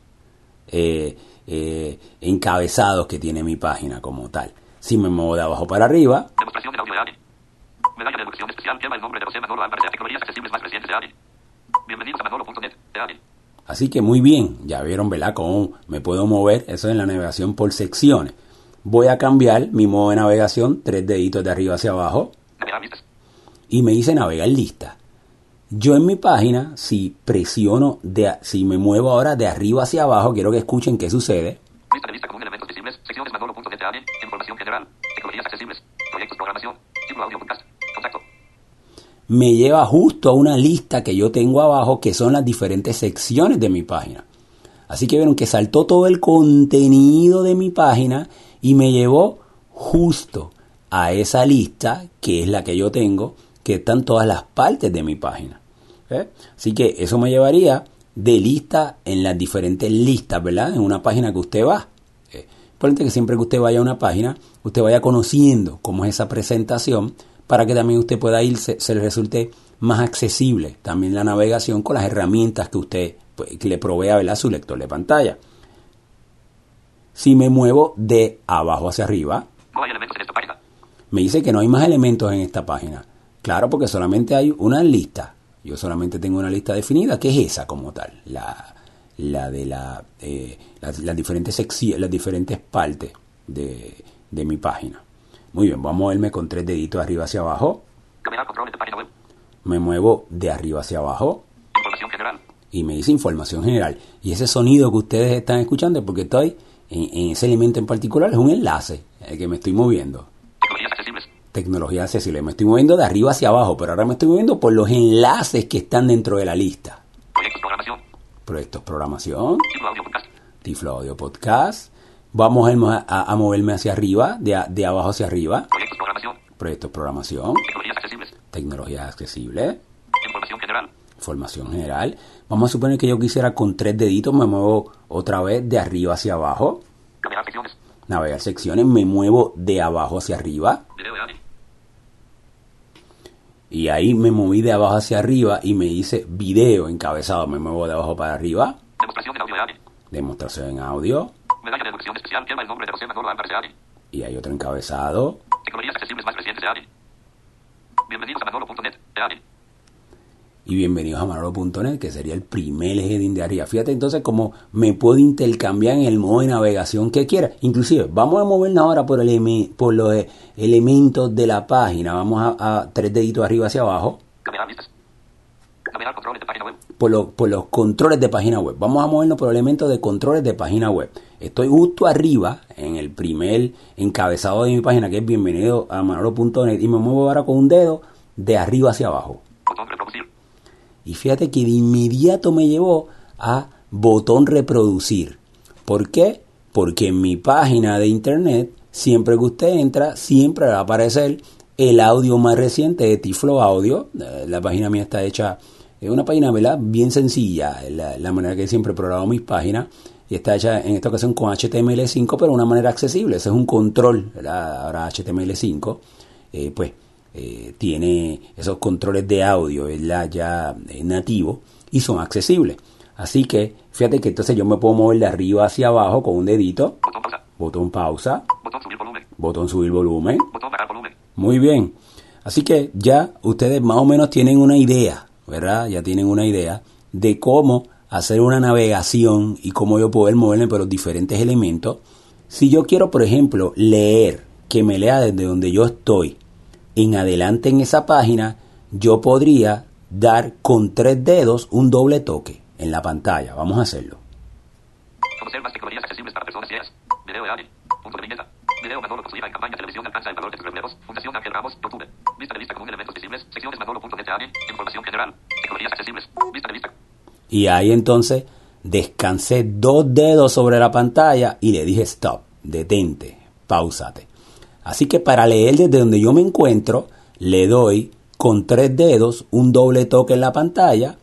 eh, eh, encabezados que tiene mi página como tal. Si me muevo de abajo para arriba,
Demostración en audio de ADI. Medalla de educación especial. Lleva el nombre de José Manolo Álvarez de Tecnologías accesibles más recientes de ADI. Bienvenidos a manolo.net de ADI.
Así que muy bien, ya vieron, ¿verdad? Cómo me puedo mover, eso en la navegación por secciones. Voy a cambiar mi modo de navegación, tres deditos de arriba hacia abajo, y me dice navegar lista. Yo en mi página, si presiono, de, si me muevo ahora de arriba hacia abajo, quiero que escuchen qué sucede. Me lleva justo a una lista que yo tengo abajo, que son las diferentes secciones de mi página. Así que vieron que saltó todo el contenido de mi página y me llevó justo a esa lista, que es la que yo tengo, que están todas las partes de mi página. ¿Eh? Así que eso me llevaría de lista en las diferentes listas, ¿verdad? En una página que usted va. Eh, importante que siempre que usted vaya a una página, usted vaya conociendo cómo es esa presentación para que también usted pueda ir, se, se le resulte más accesible también la navegación con las herramientas que usted pues, que le provea ¿verdad? su lector de pantalla. Si me muevo de abajo hacia arriba,
No hay elementos en esta página.
me dice que no hay más elementos en esta página. Claro, porque solamente hay una lista. Yo solamente tengo una lista definida, que es esa como tal, la, la de la, eh, las, las diferentes secciones, las diferentes partes de, de mi página. Muy bien, vamos a moverme con tres deditos arriba hacia abajo.
Navegar controles de página web.
Me muevo de arriba hacia abajo
Información general.
y me dice información general. Y ese sonido que ustedes están escuchando es porque estoy en, en ese elemento en particular, es un enlace el que me estoy moviendo.
Tecnologías accesibles.
tecnología accesible. Me estoy moviendo de arriba hacia abajo, pero ahora me estoy moviendo por los enlaces que están dentro de la lista.
Proyectos programación.
Proyectos programación,
Ciclo audio podcast.
Tiflo Audio Podcast. Vamos a, a- a- moverme hacia arriba, de, a- de abajo hacia arriba.
Proyectos programación.
Proyectos programación,
Tecnologías accesibles.
tecnología accesible,
Información general.
formación general. Vamos a suponer que yo quisiera con tres deditos me muevo otra vez de arriba hacia abajo.
Navegar secciones.
Navegar secciones, me muevo de abajo hacia arriba. Y ahí me moví de abajo hacia arriba y me dice video encabezado. Me muevo de abajo para arriba.
Demostración en audio de.
Demostración en audio.
Medalla de educación especial. Lleva el nombre de José Manolo Álvarez de.
Y hay otro encabezado.
Tecnologías accesibles más recientes de ADI. Bienvenidos a manolo.net de ADI.
Y bienvenidos a Manolo.net, que sería el primer heading de arriba. Fíjate entonces cómo me puedo intercambiar en el modo de navegación que quiera. Inclusive, vamos a movernos ahora por, el por los elementos de la página. Vamos a, a tres deditos arriba hacia abajo.
Listas. Navegar controles de página web.
por, los- por los controles de página web. Vamos a movernos por elementos de controles de página web. Estoy justo arriba en el primer encabezado de mi página que es bienvenido a manolo.net y me muevo ahora con un dedo de arriba hacia abajo. Y fíjate que de inmediato me llevó a botón reproducir. ¿Por qué? Porque en mi página de internet, siempre que usted entra, siempre va a aparecer el audio más reciente de Tiflo Audio. Eh, La página mía está hecha, es una página ¿verdad? bien sencilla, la, manera que siempre programo mis páginas. Y está hecha en esta ocasión con HTML5, pero de una manera accesible. Ese es un control, ¿verdad? ahora HTML5. eh, pues eh, tiene esos controles de audio ¿verdad? ya eh, nativo y son accesibles. Así que fíjate que entonces yo me puedo mover de arriba hacia abajo con un dedito,
Botón pausa.
botón pausa,
Botón subir volumen.
botón subir volumen.
Botón bajar volumen.
Muy bien. Así que ya ustedes más o menos tienen una idea, ¿verdad? Ya tienen una idea de cómo hacer una navegación y cómo yo poder moverme por los diferentes elementos. Si yo quiero, por ejemplo, leer, que me lea desde donde yo estoy en adelante en esa página, yo podría dar con tres dedos un doble toque en la pantalla. Vamos a hacerlo.
Conocer más tecnologías accesibles para personas ciegas. Video de ADI. Punto de belleza. Video Manolo construida en campaña televisión alcanza el valor de sus reflejos. Fundación Ángel Ramos, YouTube. Vista de vista común elementos visibles. Secciones de ADI. Información general. Tecnologías accesibles. Vista de vista.
Y ahí entonces descansé dos dedos sobre la pantalla y le dije stop, detente, pausate. Así que para leer desde donde yo me encuentro, le doy con tres dedos, un doble toque en la pantalla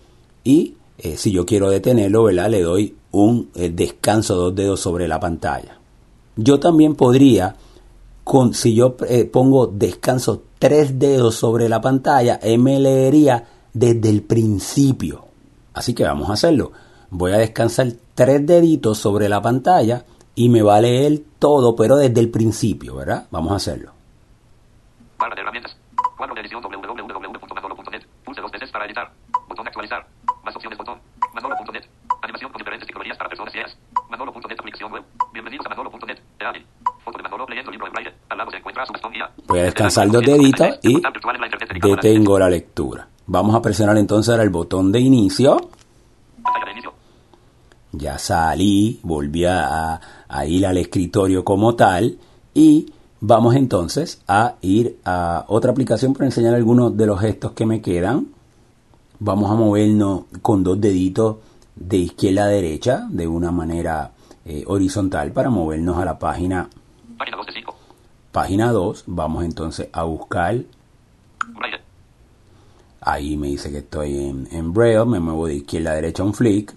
y eh, si yo quiero detenerlo, ¿verdad? le doy un eh, descanso dos dedos sobre la pantalla. Yo también podría, con, si yo eh, pongo descanso tres dedos sobre la pantalla, me leería desde el principio. Así que vamos a hacerlo. Voy a descansar tres deditos sobre la pantalla y me va a leer todo, pero desde el principio, ¿verdad? Vamos a hacerlo.
Barra de herramientas. Cuadro de edición. Pulse dos veces para editar. Botón actualizar. Más opciones botón. Manolo.net. Animación con diferentes categorías para personas ciegas. Manolo.net aplicación web. Bienvenidos a Manolo.net. Foto de Manolo leyendo libro en braille. Al lado se encuentra su bastón guía.
Voy a descansar dos deditos y detengo la lectura. Vamos a presionar entonces ahora el botón de inicio. Ya salí, volví a, a ir al escritorio como tal y vamos entonces a ir a otra aplicación para enseñar algunos de los gestos que me quedan. Vamos a movernos con dos deditos de izquierda a derecha de una manera eh, horizontal para movernos a la página
Página 2 de 5.
página 2. Vamos entonces a buscar.
Braille.
Ahí me dice que estoy en, en Braille. Me muevo de izquierda a derecha un flick.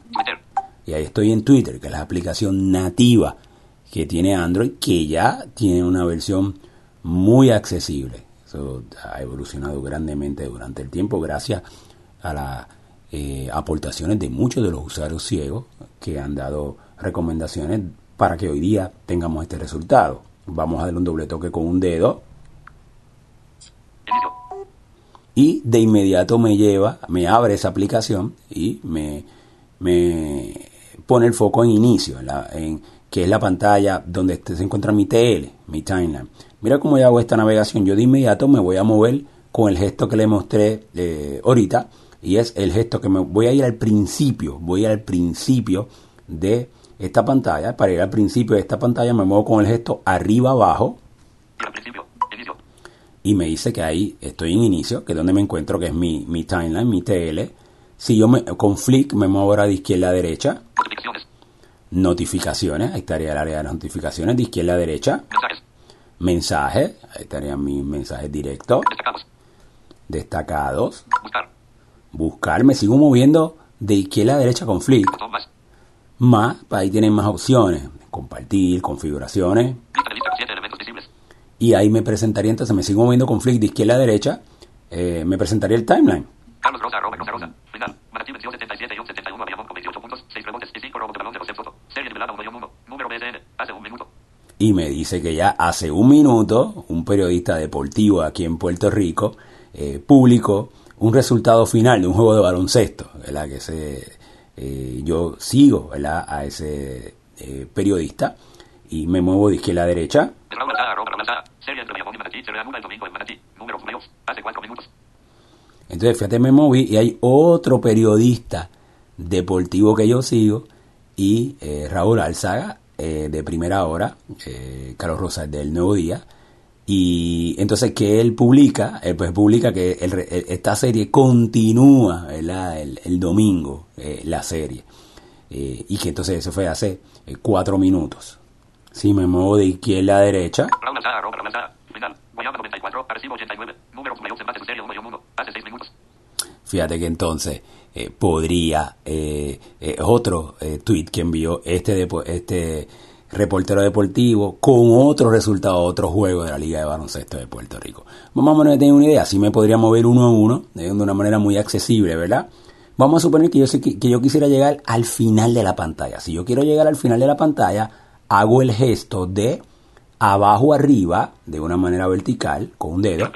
Y ahí estoy en Twitter, que es la aplicación nativa que tiene Android, que ya tiene una versión muy accesible. Eso ha evolucionado grandemente durante el tiempo gracias a las eh, aportaciones de muchos de los usuarios ciegos que han dado recomendaciones para que hoy día tengamos este resultado. Vamos a darle un doble toque con un dedo y de inmediato me lleva, me abre esa aplicación y me, me pone el foco en inicio, en la- en, que es la pantalla donde este- se encuentra mi TL, mi timeline. Mira cómo yo hago esta navegación. Yo de inmediato me voy a mover con el gesto que le mostré eh, ahorita y es el gesto que me voy a ir al principio, voy al principio de esta pantalla. Para ir al principio de esta pantalla me muevo con el gesto arriba abajo
y
me dice que ahí estoy en inicio, que es donde me encuentro, que es mi, mi timeline, mi TL. Si yo me, con flick me muevo ahora de izquierda a derecha,
Notificaciones.
notificaciones, ahí estaría el área de las notificaciones, de izquierda a derecha,
Mensajes.
ahí estarían mis mensajes directos,
Destacados.
destacados,
Buscar.
buscar, me sigo moviendo de izquierda a derecha con flick,
más.
más, ahí tienen más opciones, compartir, configuraciones,
Lista de lista con 7 elementos visibles.
y ahí me presentaría, entonces me sigo moviendo con flick de izquierda a derecha, eh, me presentaría el timeline.
Carlos Rosa, Rosa Rosa. Final. Manatí venció 77 y 71 a Bayamón con 28 puntos, 6 rebotes y 5 robos de balón de José Soto. Serie nivelada 1 y 1. Número BSN. Hace un minuto.
Y me dice que ya hace un minuto un periodista deportivo aquí en Puerto Rico eh, publicó un resultado final de un juego de baloncesto, ¿verdad? Que se, eh, yo sigo a ese eh, periodista y me muevo de izquierda a derecha
Raúl Alzada, arroba Raúl Alzada. Serie entre Bayamón y Manatí se reanuda el domingo en Manatí. Número playoffs. Hace 4 minutos.
Entonces, fíjate, me moví y hay otro periodista deportivo que yo sigo y Raúl Alzaga eh, de primera hora, eh, Carlos Rosas del Nuevo Día. Y entonces que él publica, él pues publica que el re- el- esta serie continúa. El, el domingo, eh, la serie. Eh, y que entonces eso fue hace eh, cuatro minutos. Si me muevo de izquierda a derecha,
Raúl Alzada, arroba Raúl Alzada. Final. Guayama 94, Arecibo 89. Número playoffs empate su serie 1 y 1. Hace 6 minutos.
Fíjate que entonces eh, podría, eh, eh, otro eh, tweet que envió este, este reportero deportivo con otro resultado, otro juego de la Liga de Baloncesto de Puerto Rico. Vamos a tener una idea, si me podría mover uno a uno eh, de una manera muy accesible, ¿verdad? Vamos a suponer que yo, que, yo quisiera llegar al final de la pantalla. Si yo quiero llegar al final de la pantalla, hago el gesto de abajo arriba, de una manera vertical, con un dedo.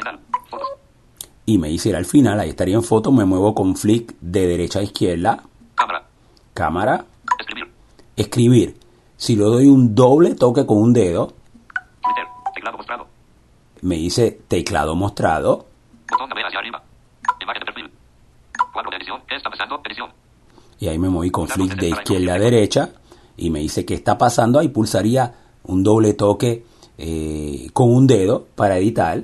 Y me dice ir al final, ahí estaría en foto, me muevo con flick de derecha a izquierda,
Cámara.
cámara,
Escribir.
escribir. Si le doy un doble toque con un dedo,
Twitter. Teclado mostrado.
me dice teclado mostrado,
Botón de ver hacia arriba. Imagen de perfil. Cuadro de edición. ¿Qué está pasando? Edición.
y ahí me moví con flick de izquierda a derecha, y me dice qué está pasando, ahí pulsaría un doble toque eh, con un dedo para editar,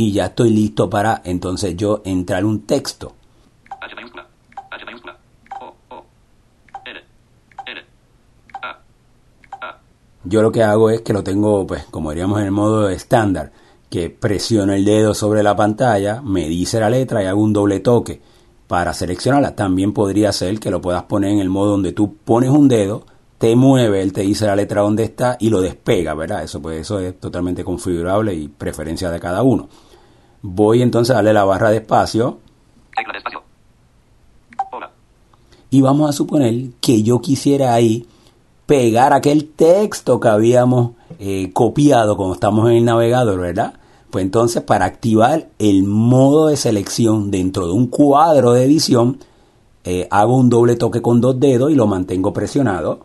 y ya estoy listo para entonces yo entrar un texto.
H mayúscula. H mayúscula. O. O. L. L. A. A.
Yo lo que hago es que lo tengo, pues, como diríamos en el modo estándar, que presiono el dedo sobre la pantalla, me dice la letra y hago un doble toque para seleccionarla. También podría ser que lo puedas poner en el modo donde tú pones un dedo, te mueve, él te dice la letra donde está y lo despega, ¿verdad? Eso, pues, eso es totalmente configurable y preferencia de cada uno. Voy entonces a darle la barra de espacio.
Tecla de espacio. Hola.
Y vamos a suponer que yo quisiera ahí pegar aquel texto que habíamos eh, copiado cuando estamos en el navegador, ¿verdad? Pues entonces para activar el modo de selección dentro de un cuadro de edición, eh, hago un doble toque con dos dedos y lo mantengo presionado.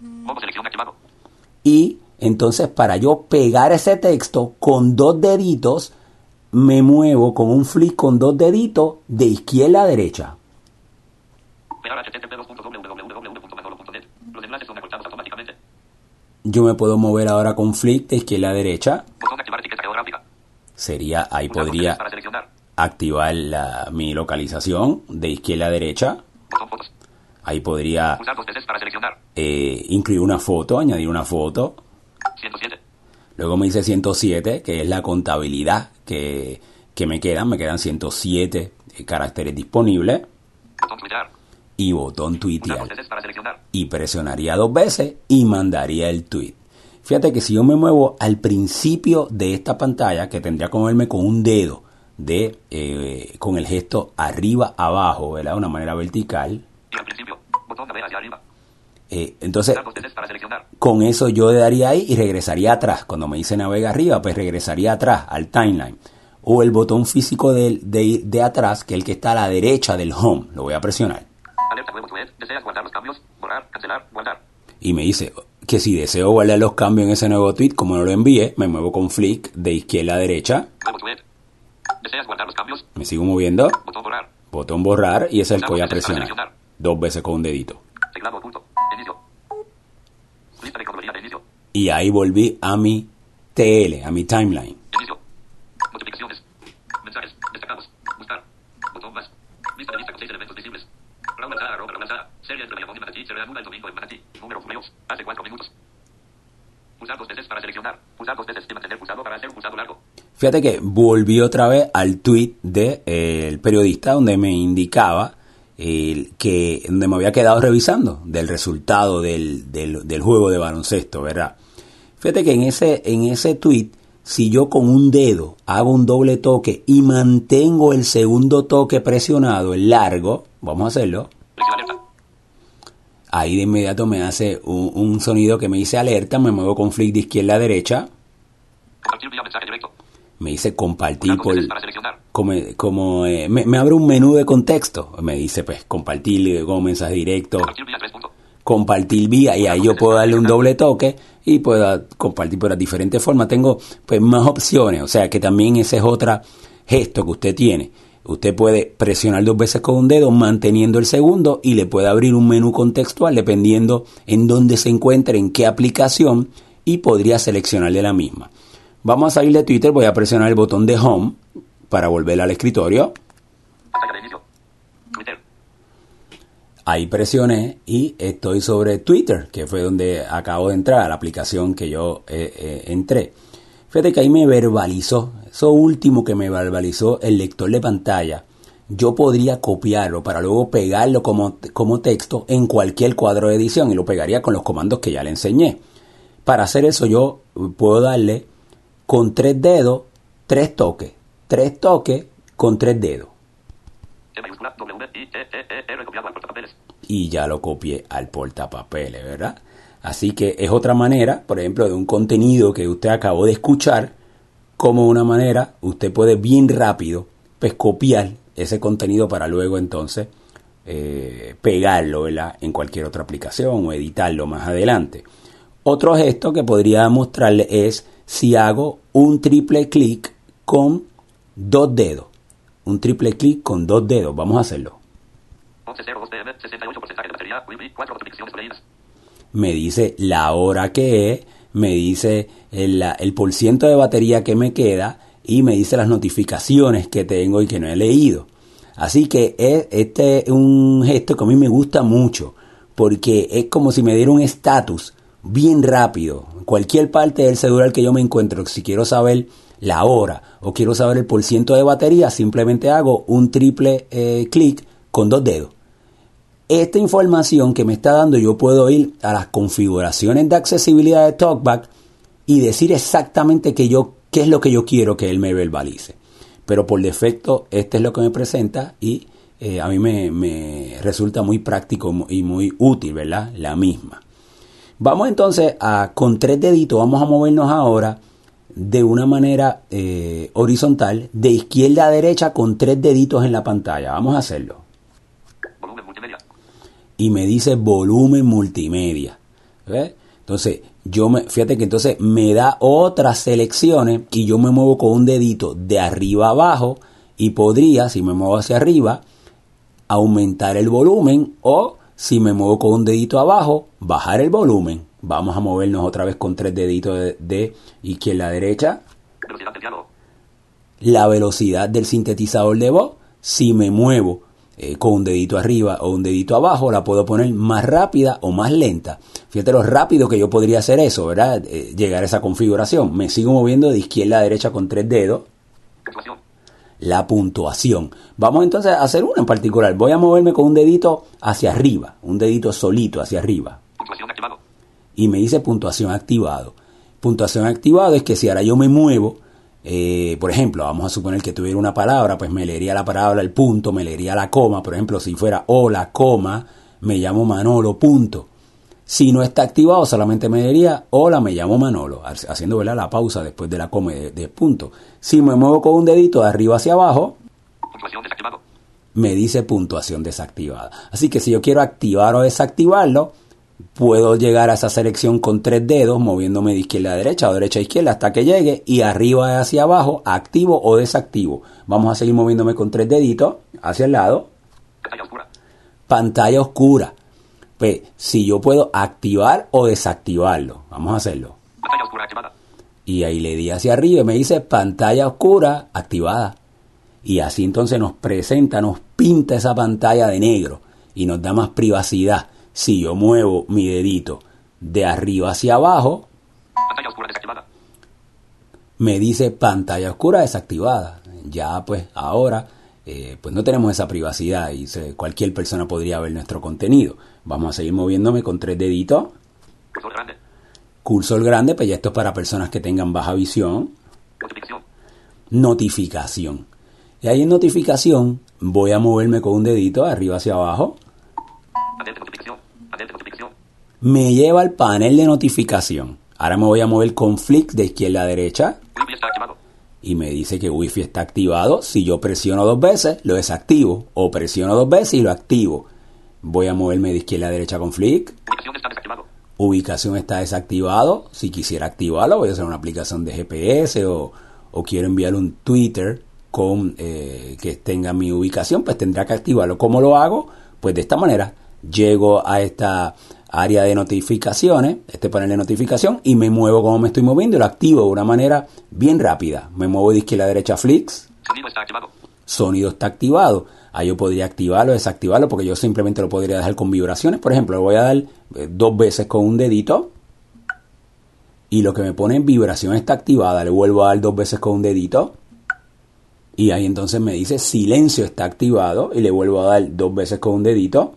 Modo selección activado.
Y entonces para yo pegar ese texto con dos deditos, me muevo con un flick con dos deditos de izquierda a derecha. Yo me puedo mover ahora con flick de izquierda a derecha. Sería, ahí podría activar la- mi localización de izquierda a derecha. Ahí podría eh, incluir una foto, añadir una foto.
107.
Luego me dice 107, que es la contabilidad que, que me quedan. Me quedan 107 eh, caracteres disponibles. Y botón tuitear. Y presionaría dos veces y mandaría el tweet. Fíjate que si yo me muevo al principio de esta pantalla, que tendría que moverme con un dedo de eh, con el gesto arriba abajo, ¿verdad? De una manera vertical.
Y al principio. Botón hacia arriba.
Eh, entonces con eso yo le daría ahí y regresaría atrás. Cuando me dice navega arriba, pues regresaría atrás al timeline. O el botón físico de, de atrás, que es el que está a la derecha del home. Lo voy a presionar. Y me dice que si deseo guardar los cambios en ese nuevo tweet, como no lo envié, me muevo con flick de izquierda a derecha. Me sigo moviendo.
Botón borrar.
Botón borrar y ese es el que voy a presionar. Dos veces con un dedito.
Teclado oculto.
Y ahí volví a mi TL, a mi timeline. Fíjate que volví otra vez al tweet del de, eh, periodista donde me indicaba el que donde me había quedado revisando del resultado del, del, del juego de baloncesto, ¿verdad? Fíjate que en ese, en ese tweet, si yo con un dedo hago un doble toque y mantengo el segundo toque presionado, el largo, vamos a hacerlo, ahí de inmediato me hace un, sonido que me dice alerta, me muevo con flick de izquierda a derecha. Me dice compartir por, como, como eh, me, me abre un menú de contexto. Me dice, pues, compartir como mensaje directo,
Compartir vía
compartir vía, y ahí yo puedo darle un doble toque y puedo compartir por las diferentes formas. Tengo, pues, más opciones. O sea, que también ese es otro gesto que usted tiene. Usted puede presionar dos veces con un dedo manteniendo el segundo y le puede abrir un menú contextual dependiendo en dónde se encuentre, en qué aplicación y podría seleccionar de la misma. Vamos a salir de Twitter, voy a presionar el botón de Home para volver al escritorio. Ahí presioné y estoy sobre Twitter, que fue donde acabo de entrar, a la aplicación que yo eh, eh, entré. Fíjate que ahí me verbalizó, eso último que me verbalizó el lector de pantalla. Yo podría copiarlo para luego pegarlo como, como texto en cualquier cuadro de edición y lo pegaría con los comandos que ya le enseñé. Para hacer eso yo puedo darle con tres dedos, tres toques, tres toques con tres dedos.
E E E
y ya lo copié al portapapeles, ¿verdad? Así que es otra manera, por ejemplo, de un contenido que usted acabó de escuchar, como una manera, usted puede bien rápido, pues copiar ese contenido para luego entonces eh, pegarlo, ¿verdad? En cualquier otra aplicación o editarlo más adelante. Otro gesto que podría mostrarle es si hago un triple clic con dos dedos. Un triple clic con dos dedos. Vamos a hacerlo.
11.02 pm, 68% de batería, Wi-Fi, 4 notificaciones leídas.
me dice la hora que es, me dice el, el por ciento de batería que me queda y me dice las notificaciones que tengo y que no he leído. Así que es, este es un gesto que a mí me gusta mucho porque es como si me diera un estatus bien rápido. Cualquier parte del celular que yo me encuentro, si quiero saber la hora o quiero saber el porciento de batería, simplemente hago un triple eh, clic con dos dedos. Esta información que me está dando, yo puedo ir a las configuraciones de accesibilidad de TalkBack y decir exactamente que yo, qué es lo que yo quiero que él me verbalice. Pero por defecto, este es lo que me presenta y eh, a mí me, resulta muy práctico y muy útil, ¿verdad? La misma. Vamos entonces a, con tres deditos, vamos a movernos ahora de una manera eh, horizontal, de izquierda a derecha con tres deditos en la pantalla. Vamos a hacerlo y me dice volumen multimedia. Entonces, yo me, fíjate que entonces me da otras selecciones y yo me muevo con un dedito de arriba a abajo y podría, si me muevo hacia arriba, aumentar el volumen o si me muevo con un dedito abajo, bajar el volumen. Vamos a movernos otra vez con tres deditos de, de izquierda a derecha. La velocidad del sintetizador de voz. Si me muevo eh, con un dedito arriba o un dedito abajo, la puedo poner más rápida o más lenta. Fíjate lo rápido que yo podría hacer eso, ¿verdad? Eh, llegar a esa configuración. Me sigo moviendo de izquierda a derecha con tres dedos. La puntuación. Vamos entonces a hacer una en particular. Voy a moverme con un dedito hacia arriba, un dedito solito hacia arriba. Y me dice puntuación activado. Puntuación activado es que si ahora yo me muevo, eh, por ejemplo, vamos a suponer que tuviera una palabra, pues me leería la palabra, el punto, me leería la coma. Por ejemplo, si fuera hola, coma, me llamo Manolo, punto. Si no está activado, solamente me leería hola, me llamo Manolo, haciendo la pausa después de la coma de, punto. Si me muevo con un dedito de arriba hacia abajo, me dice puntuación desactivada. Así que si yo quiero activar o desactivarlo, puedo llegar a esa selección con tres dedos, moviéndome de izquierda a derecha o derecha a izquierda hasta que llegue y arriba hacia abajo, activo o desactivo. Vamos a seguir moviéndome con tres deditos hacia el lado. Pantalla oscura. Pantalla oscura. Pues si yo puedo activar o desactivarlo, vamos a hacerlo. Pantalla oscura activada. Y ahí le di hacia arriba y me dice pantalla oscura activada. Y así entonces nos presenta, nos pinta esa pantalla de negro y nos da más privacidad si yo muevo mi dedito de arriba hacia abajo, pantalla oscura desactivada. me dice pantalla oscura desactivada. Ya pues ahora eh, pues no tenemos esa privacidad y cualquier persona podría ver nuestro contenido. Vamos a seguir moviéndome con tres deditos. Cursor grande. Cursor grande, pues ya esto es para personas que tengan baja visión. Notificación. Notificación. Y ahí en notificación voy a moverme con un dedito de arriba hacia abajo me lleva al panel de notificación. Ahora me voy a mover con flick de izquierda a derecha. Y me dice que Wi-Fi está activado. Si yo presiono dos veces, lo desactivo. O presiono dos veces y lo activo. Voy a moverme de izquierda a derecha con flick. Ubicación está desactivado. Ubicación está desactivado. Si quisiera activarlo, voy a hacer una aplicación de GPS o, quiero enviar un Twitter con eh, que tenga mi ubicación, pues tendrá que activarlo. ¿Cómo lo hago? Pues de esta manera. Llego a esta área de notificaciones, este panel de notificación, y me muevo como me estoy moviendo y lo activo de una manera bien rápida. Me muevo de izquierda a derecha flicks. Sonido está activado. Sonido está activado. Ahí yo podría activarlo, desactivarlo, porque yo simplemente lo podría dejar con vibraciones. Por ejemplo, lo voy a dar eh, dos veces con un dedito. Y lo que me pone en vibración está activada. Le vuelvo a dar dos veces con un dedito. Y ahí entonces me dice silencio está activado. Y le vuelvo a dar dos veces con un dedito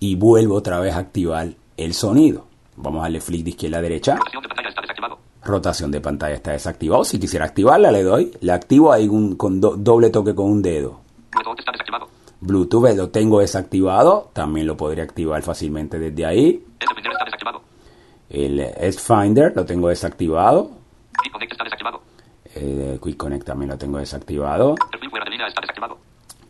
y vuelvo otra vez a activar el sonido. Vamos a darle flick de izquierda a derecha. Rotación de pantalla está desactivado. Si quisiera activarla, le doy. La activo ahí con doble toque con un dedo. Bluetooth está desactivado. Bluetooth lo tengo desactivado. También lo podría activar fácilmente desde ahí. El S-Finder lo tengo desactivado. Quick Connect está desactivado. El Quick Connect también lo tengo desactivado. Perfil fuera de línea está desactivado.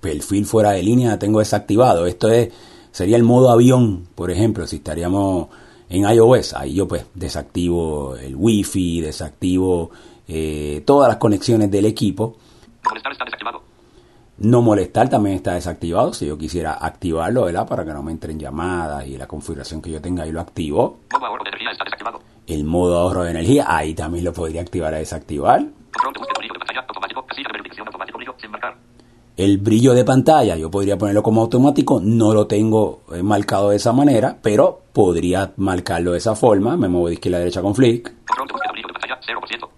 Perfil fuera de línea tengo desactivado. Esto es sería el modo avión, por ejemplo, si estaríamos en iOS, ahí yo pues desactivo el wifi, desactivo eh, todas las conexiones del equipo. Molestar está desactivado. No molestar también está desactivado. Si yo quisiera activarlo, ¿verdad? Para que no me entren llamadas y la configuración que yo tenga ahí lo activo. Modo ahorro de energía está desactivado. El modo ahorro de energía, ahí también lo podría activar a desactivar. El brillo de pantalla, yo podría ponerlo como automático, no lo tengo eh, marcado de esa manera, pero podría marcarlo de esa forma. Me muevo de izquierda a derecha con flick.
Control de búsqueda brillo de pantalla 0%.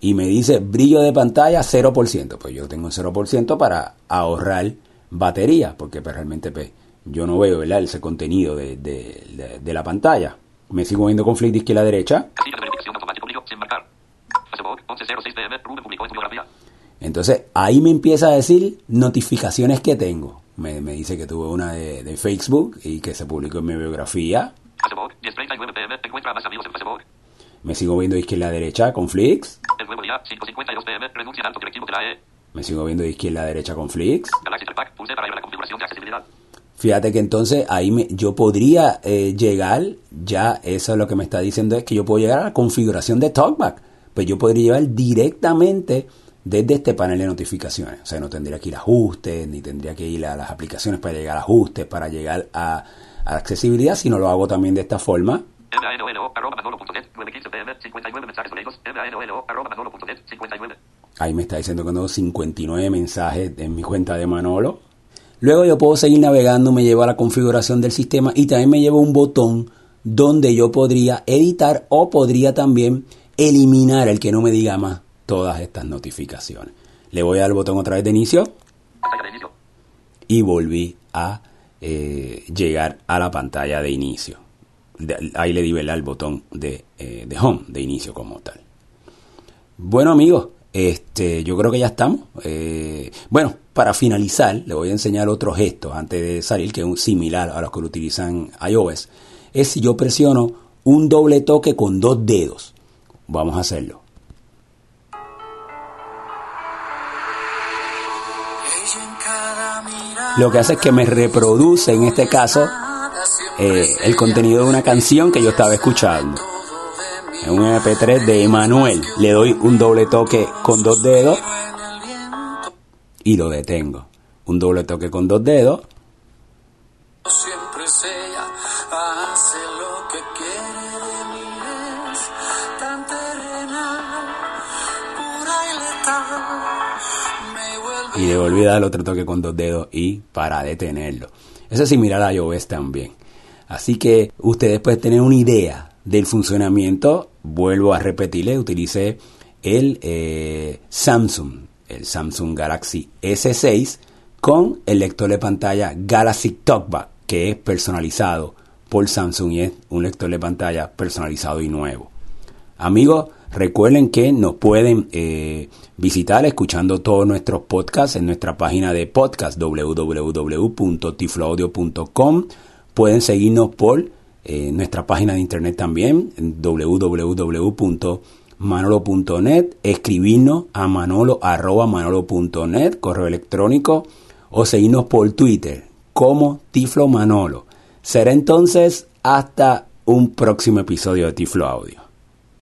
Y me dice brillo de pantalla 0%. Pues yo tengo un 0% para ahorrar batería, porque pues, realmente pues, yo no veo ¿verdad? ese contenido de, de- de- de la pantalla. Me sigo viendo con flick de izquierda a derecha.
Casilla de verificación automático brillo sin marcar. Facebook 11.06 pm. Rubén publicó en su biografía.
Entonces ahí me empieza a decir notificaciones que tengo. Me, me dice que tuve una de, de Facebook y que se publicó en mi biografía.
Facebook 10.39 pm. Encuentra a más amigos en Facebook.
Me sigo viendo de izquierda a derecha con flicks.
El nuevo día 5.52 pm. Renuncia al alto directivo de la E.
Me sigo viendo de izquierda a derecha con flicks.
Galaxy Trackpad. Pulse para ir a la configuración de accesibilidad.
Fíjate que entonces ahí me, yo podría eh, llegar, ya eso es lo que me está diciendo, es que yo puedo llegar a la configuración de TalkBack. Pues yo podría llevar directamente desde este panel de notificaciones. O sea, no tendría que ir a ajustes, ni tendría que ir a las aplicaciones para llegar a ajustes, para llegar a, a accesibilidad, sino lo hago también de esta forma.
MANOLO arroba manolo.net 9.15 pm. 59 mensajes leídos. MANOLO arroba manolo.net 59.
Ahí me está diciendo que tengo 59 mensajes en mi cuenta de Manolo. Luego yo puedo seguir navegando, me llevo a la configuración del sistema y también me llevo un botón donde yo podría editar o podría también eliminar el que no me diga más todas estas notificaciones. Le voy al botón otra vez de inicio
Pantalla de inicio.
y volví a eh, llegar a la pantalla de inicio. De- ahí le di ¿verdad? el botón de, eh, de home, de inicio como tal. Bueno amigos, este, yo creo que ya estamos. Eh, bueno, para finalizar, le voy a enseñar otro gesto antes de salir, que es un similar a los que lo utilizan iOS. Es si yo presiono un doble toque con dos dedos. Vamos a hacerlo. Lo que hace es que me reproduce, en este caso, eh, el contenido de una canción que yo estaba escuchando. En un MP3 de Emanuel. Le doy un doble toque con dos dedos y lo detengo. Un doble toque con dos dedos
y letal, me vuelve
y le volví a dar otro toque con dos dedos y para detenerlo. Eso es similar a iOS también. Así que ustedes pueden tener una idea del funcionamiento. Vuelvo a repetirle, utilicé el eh, Samsung, el Samsung Galaxy S6 con el lector de pantalla Galaxy TalkBack, que es personalizado por Samsung y es un lector de pantalla personalizado y nuevo. Amigos, recuerden que nos pueden eh, visitar escuchando todos nuestros podcasts en nuestra página de podcast www.tifloaudio.com. Pueden seguirnos por eh, nuestra página de internet también, www.manolo.net, escribirnos a manolo arroba manolo.net, correo electrónico, o seguirnos por Twitter como Tiflo Manolo. Será entonces hasta un próximo episodio de Tiflo Audio.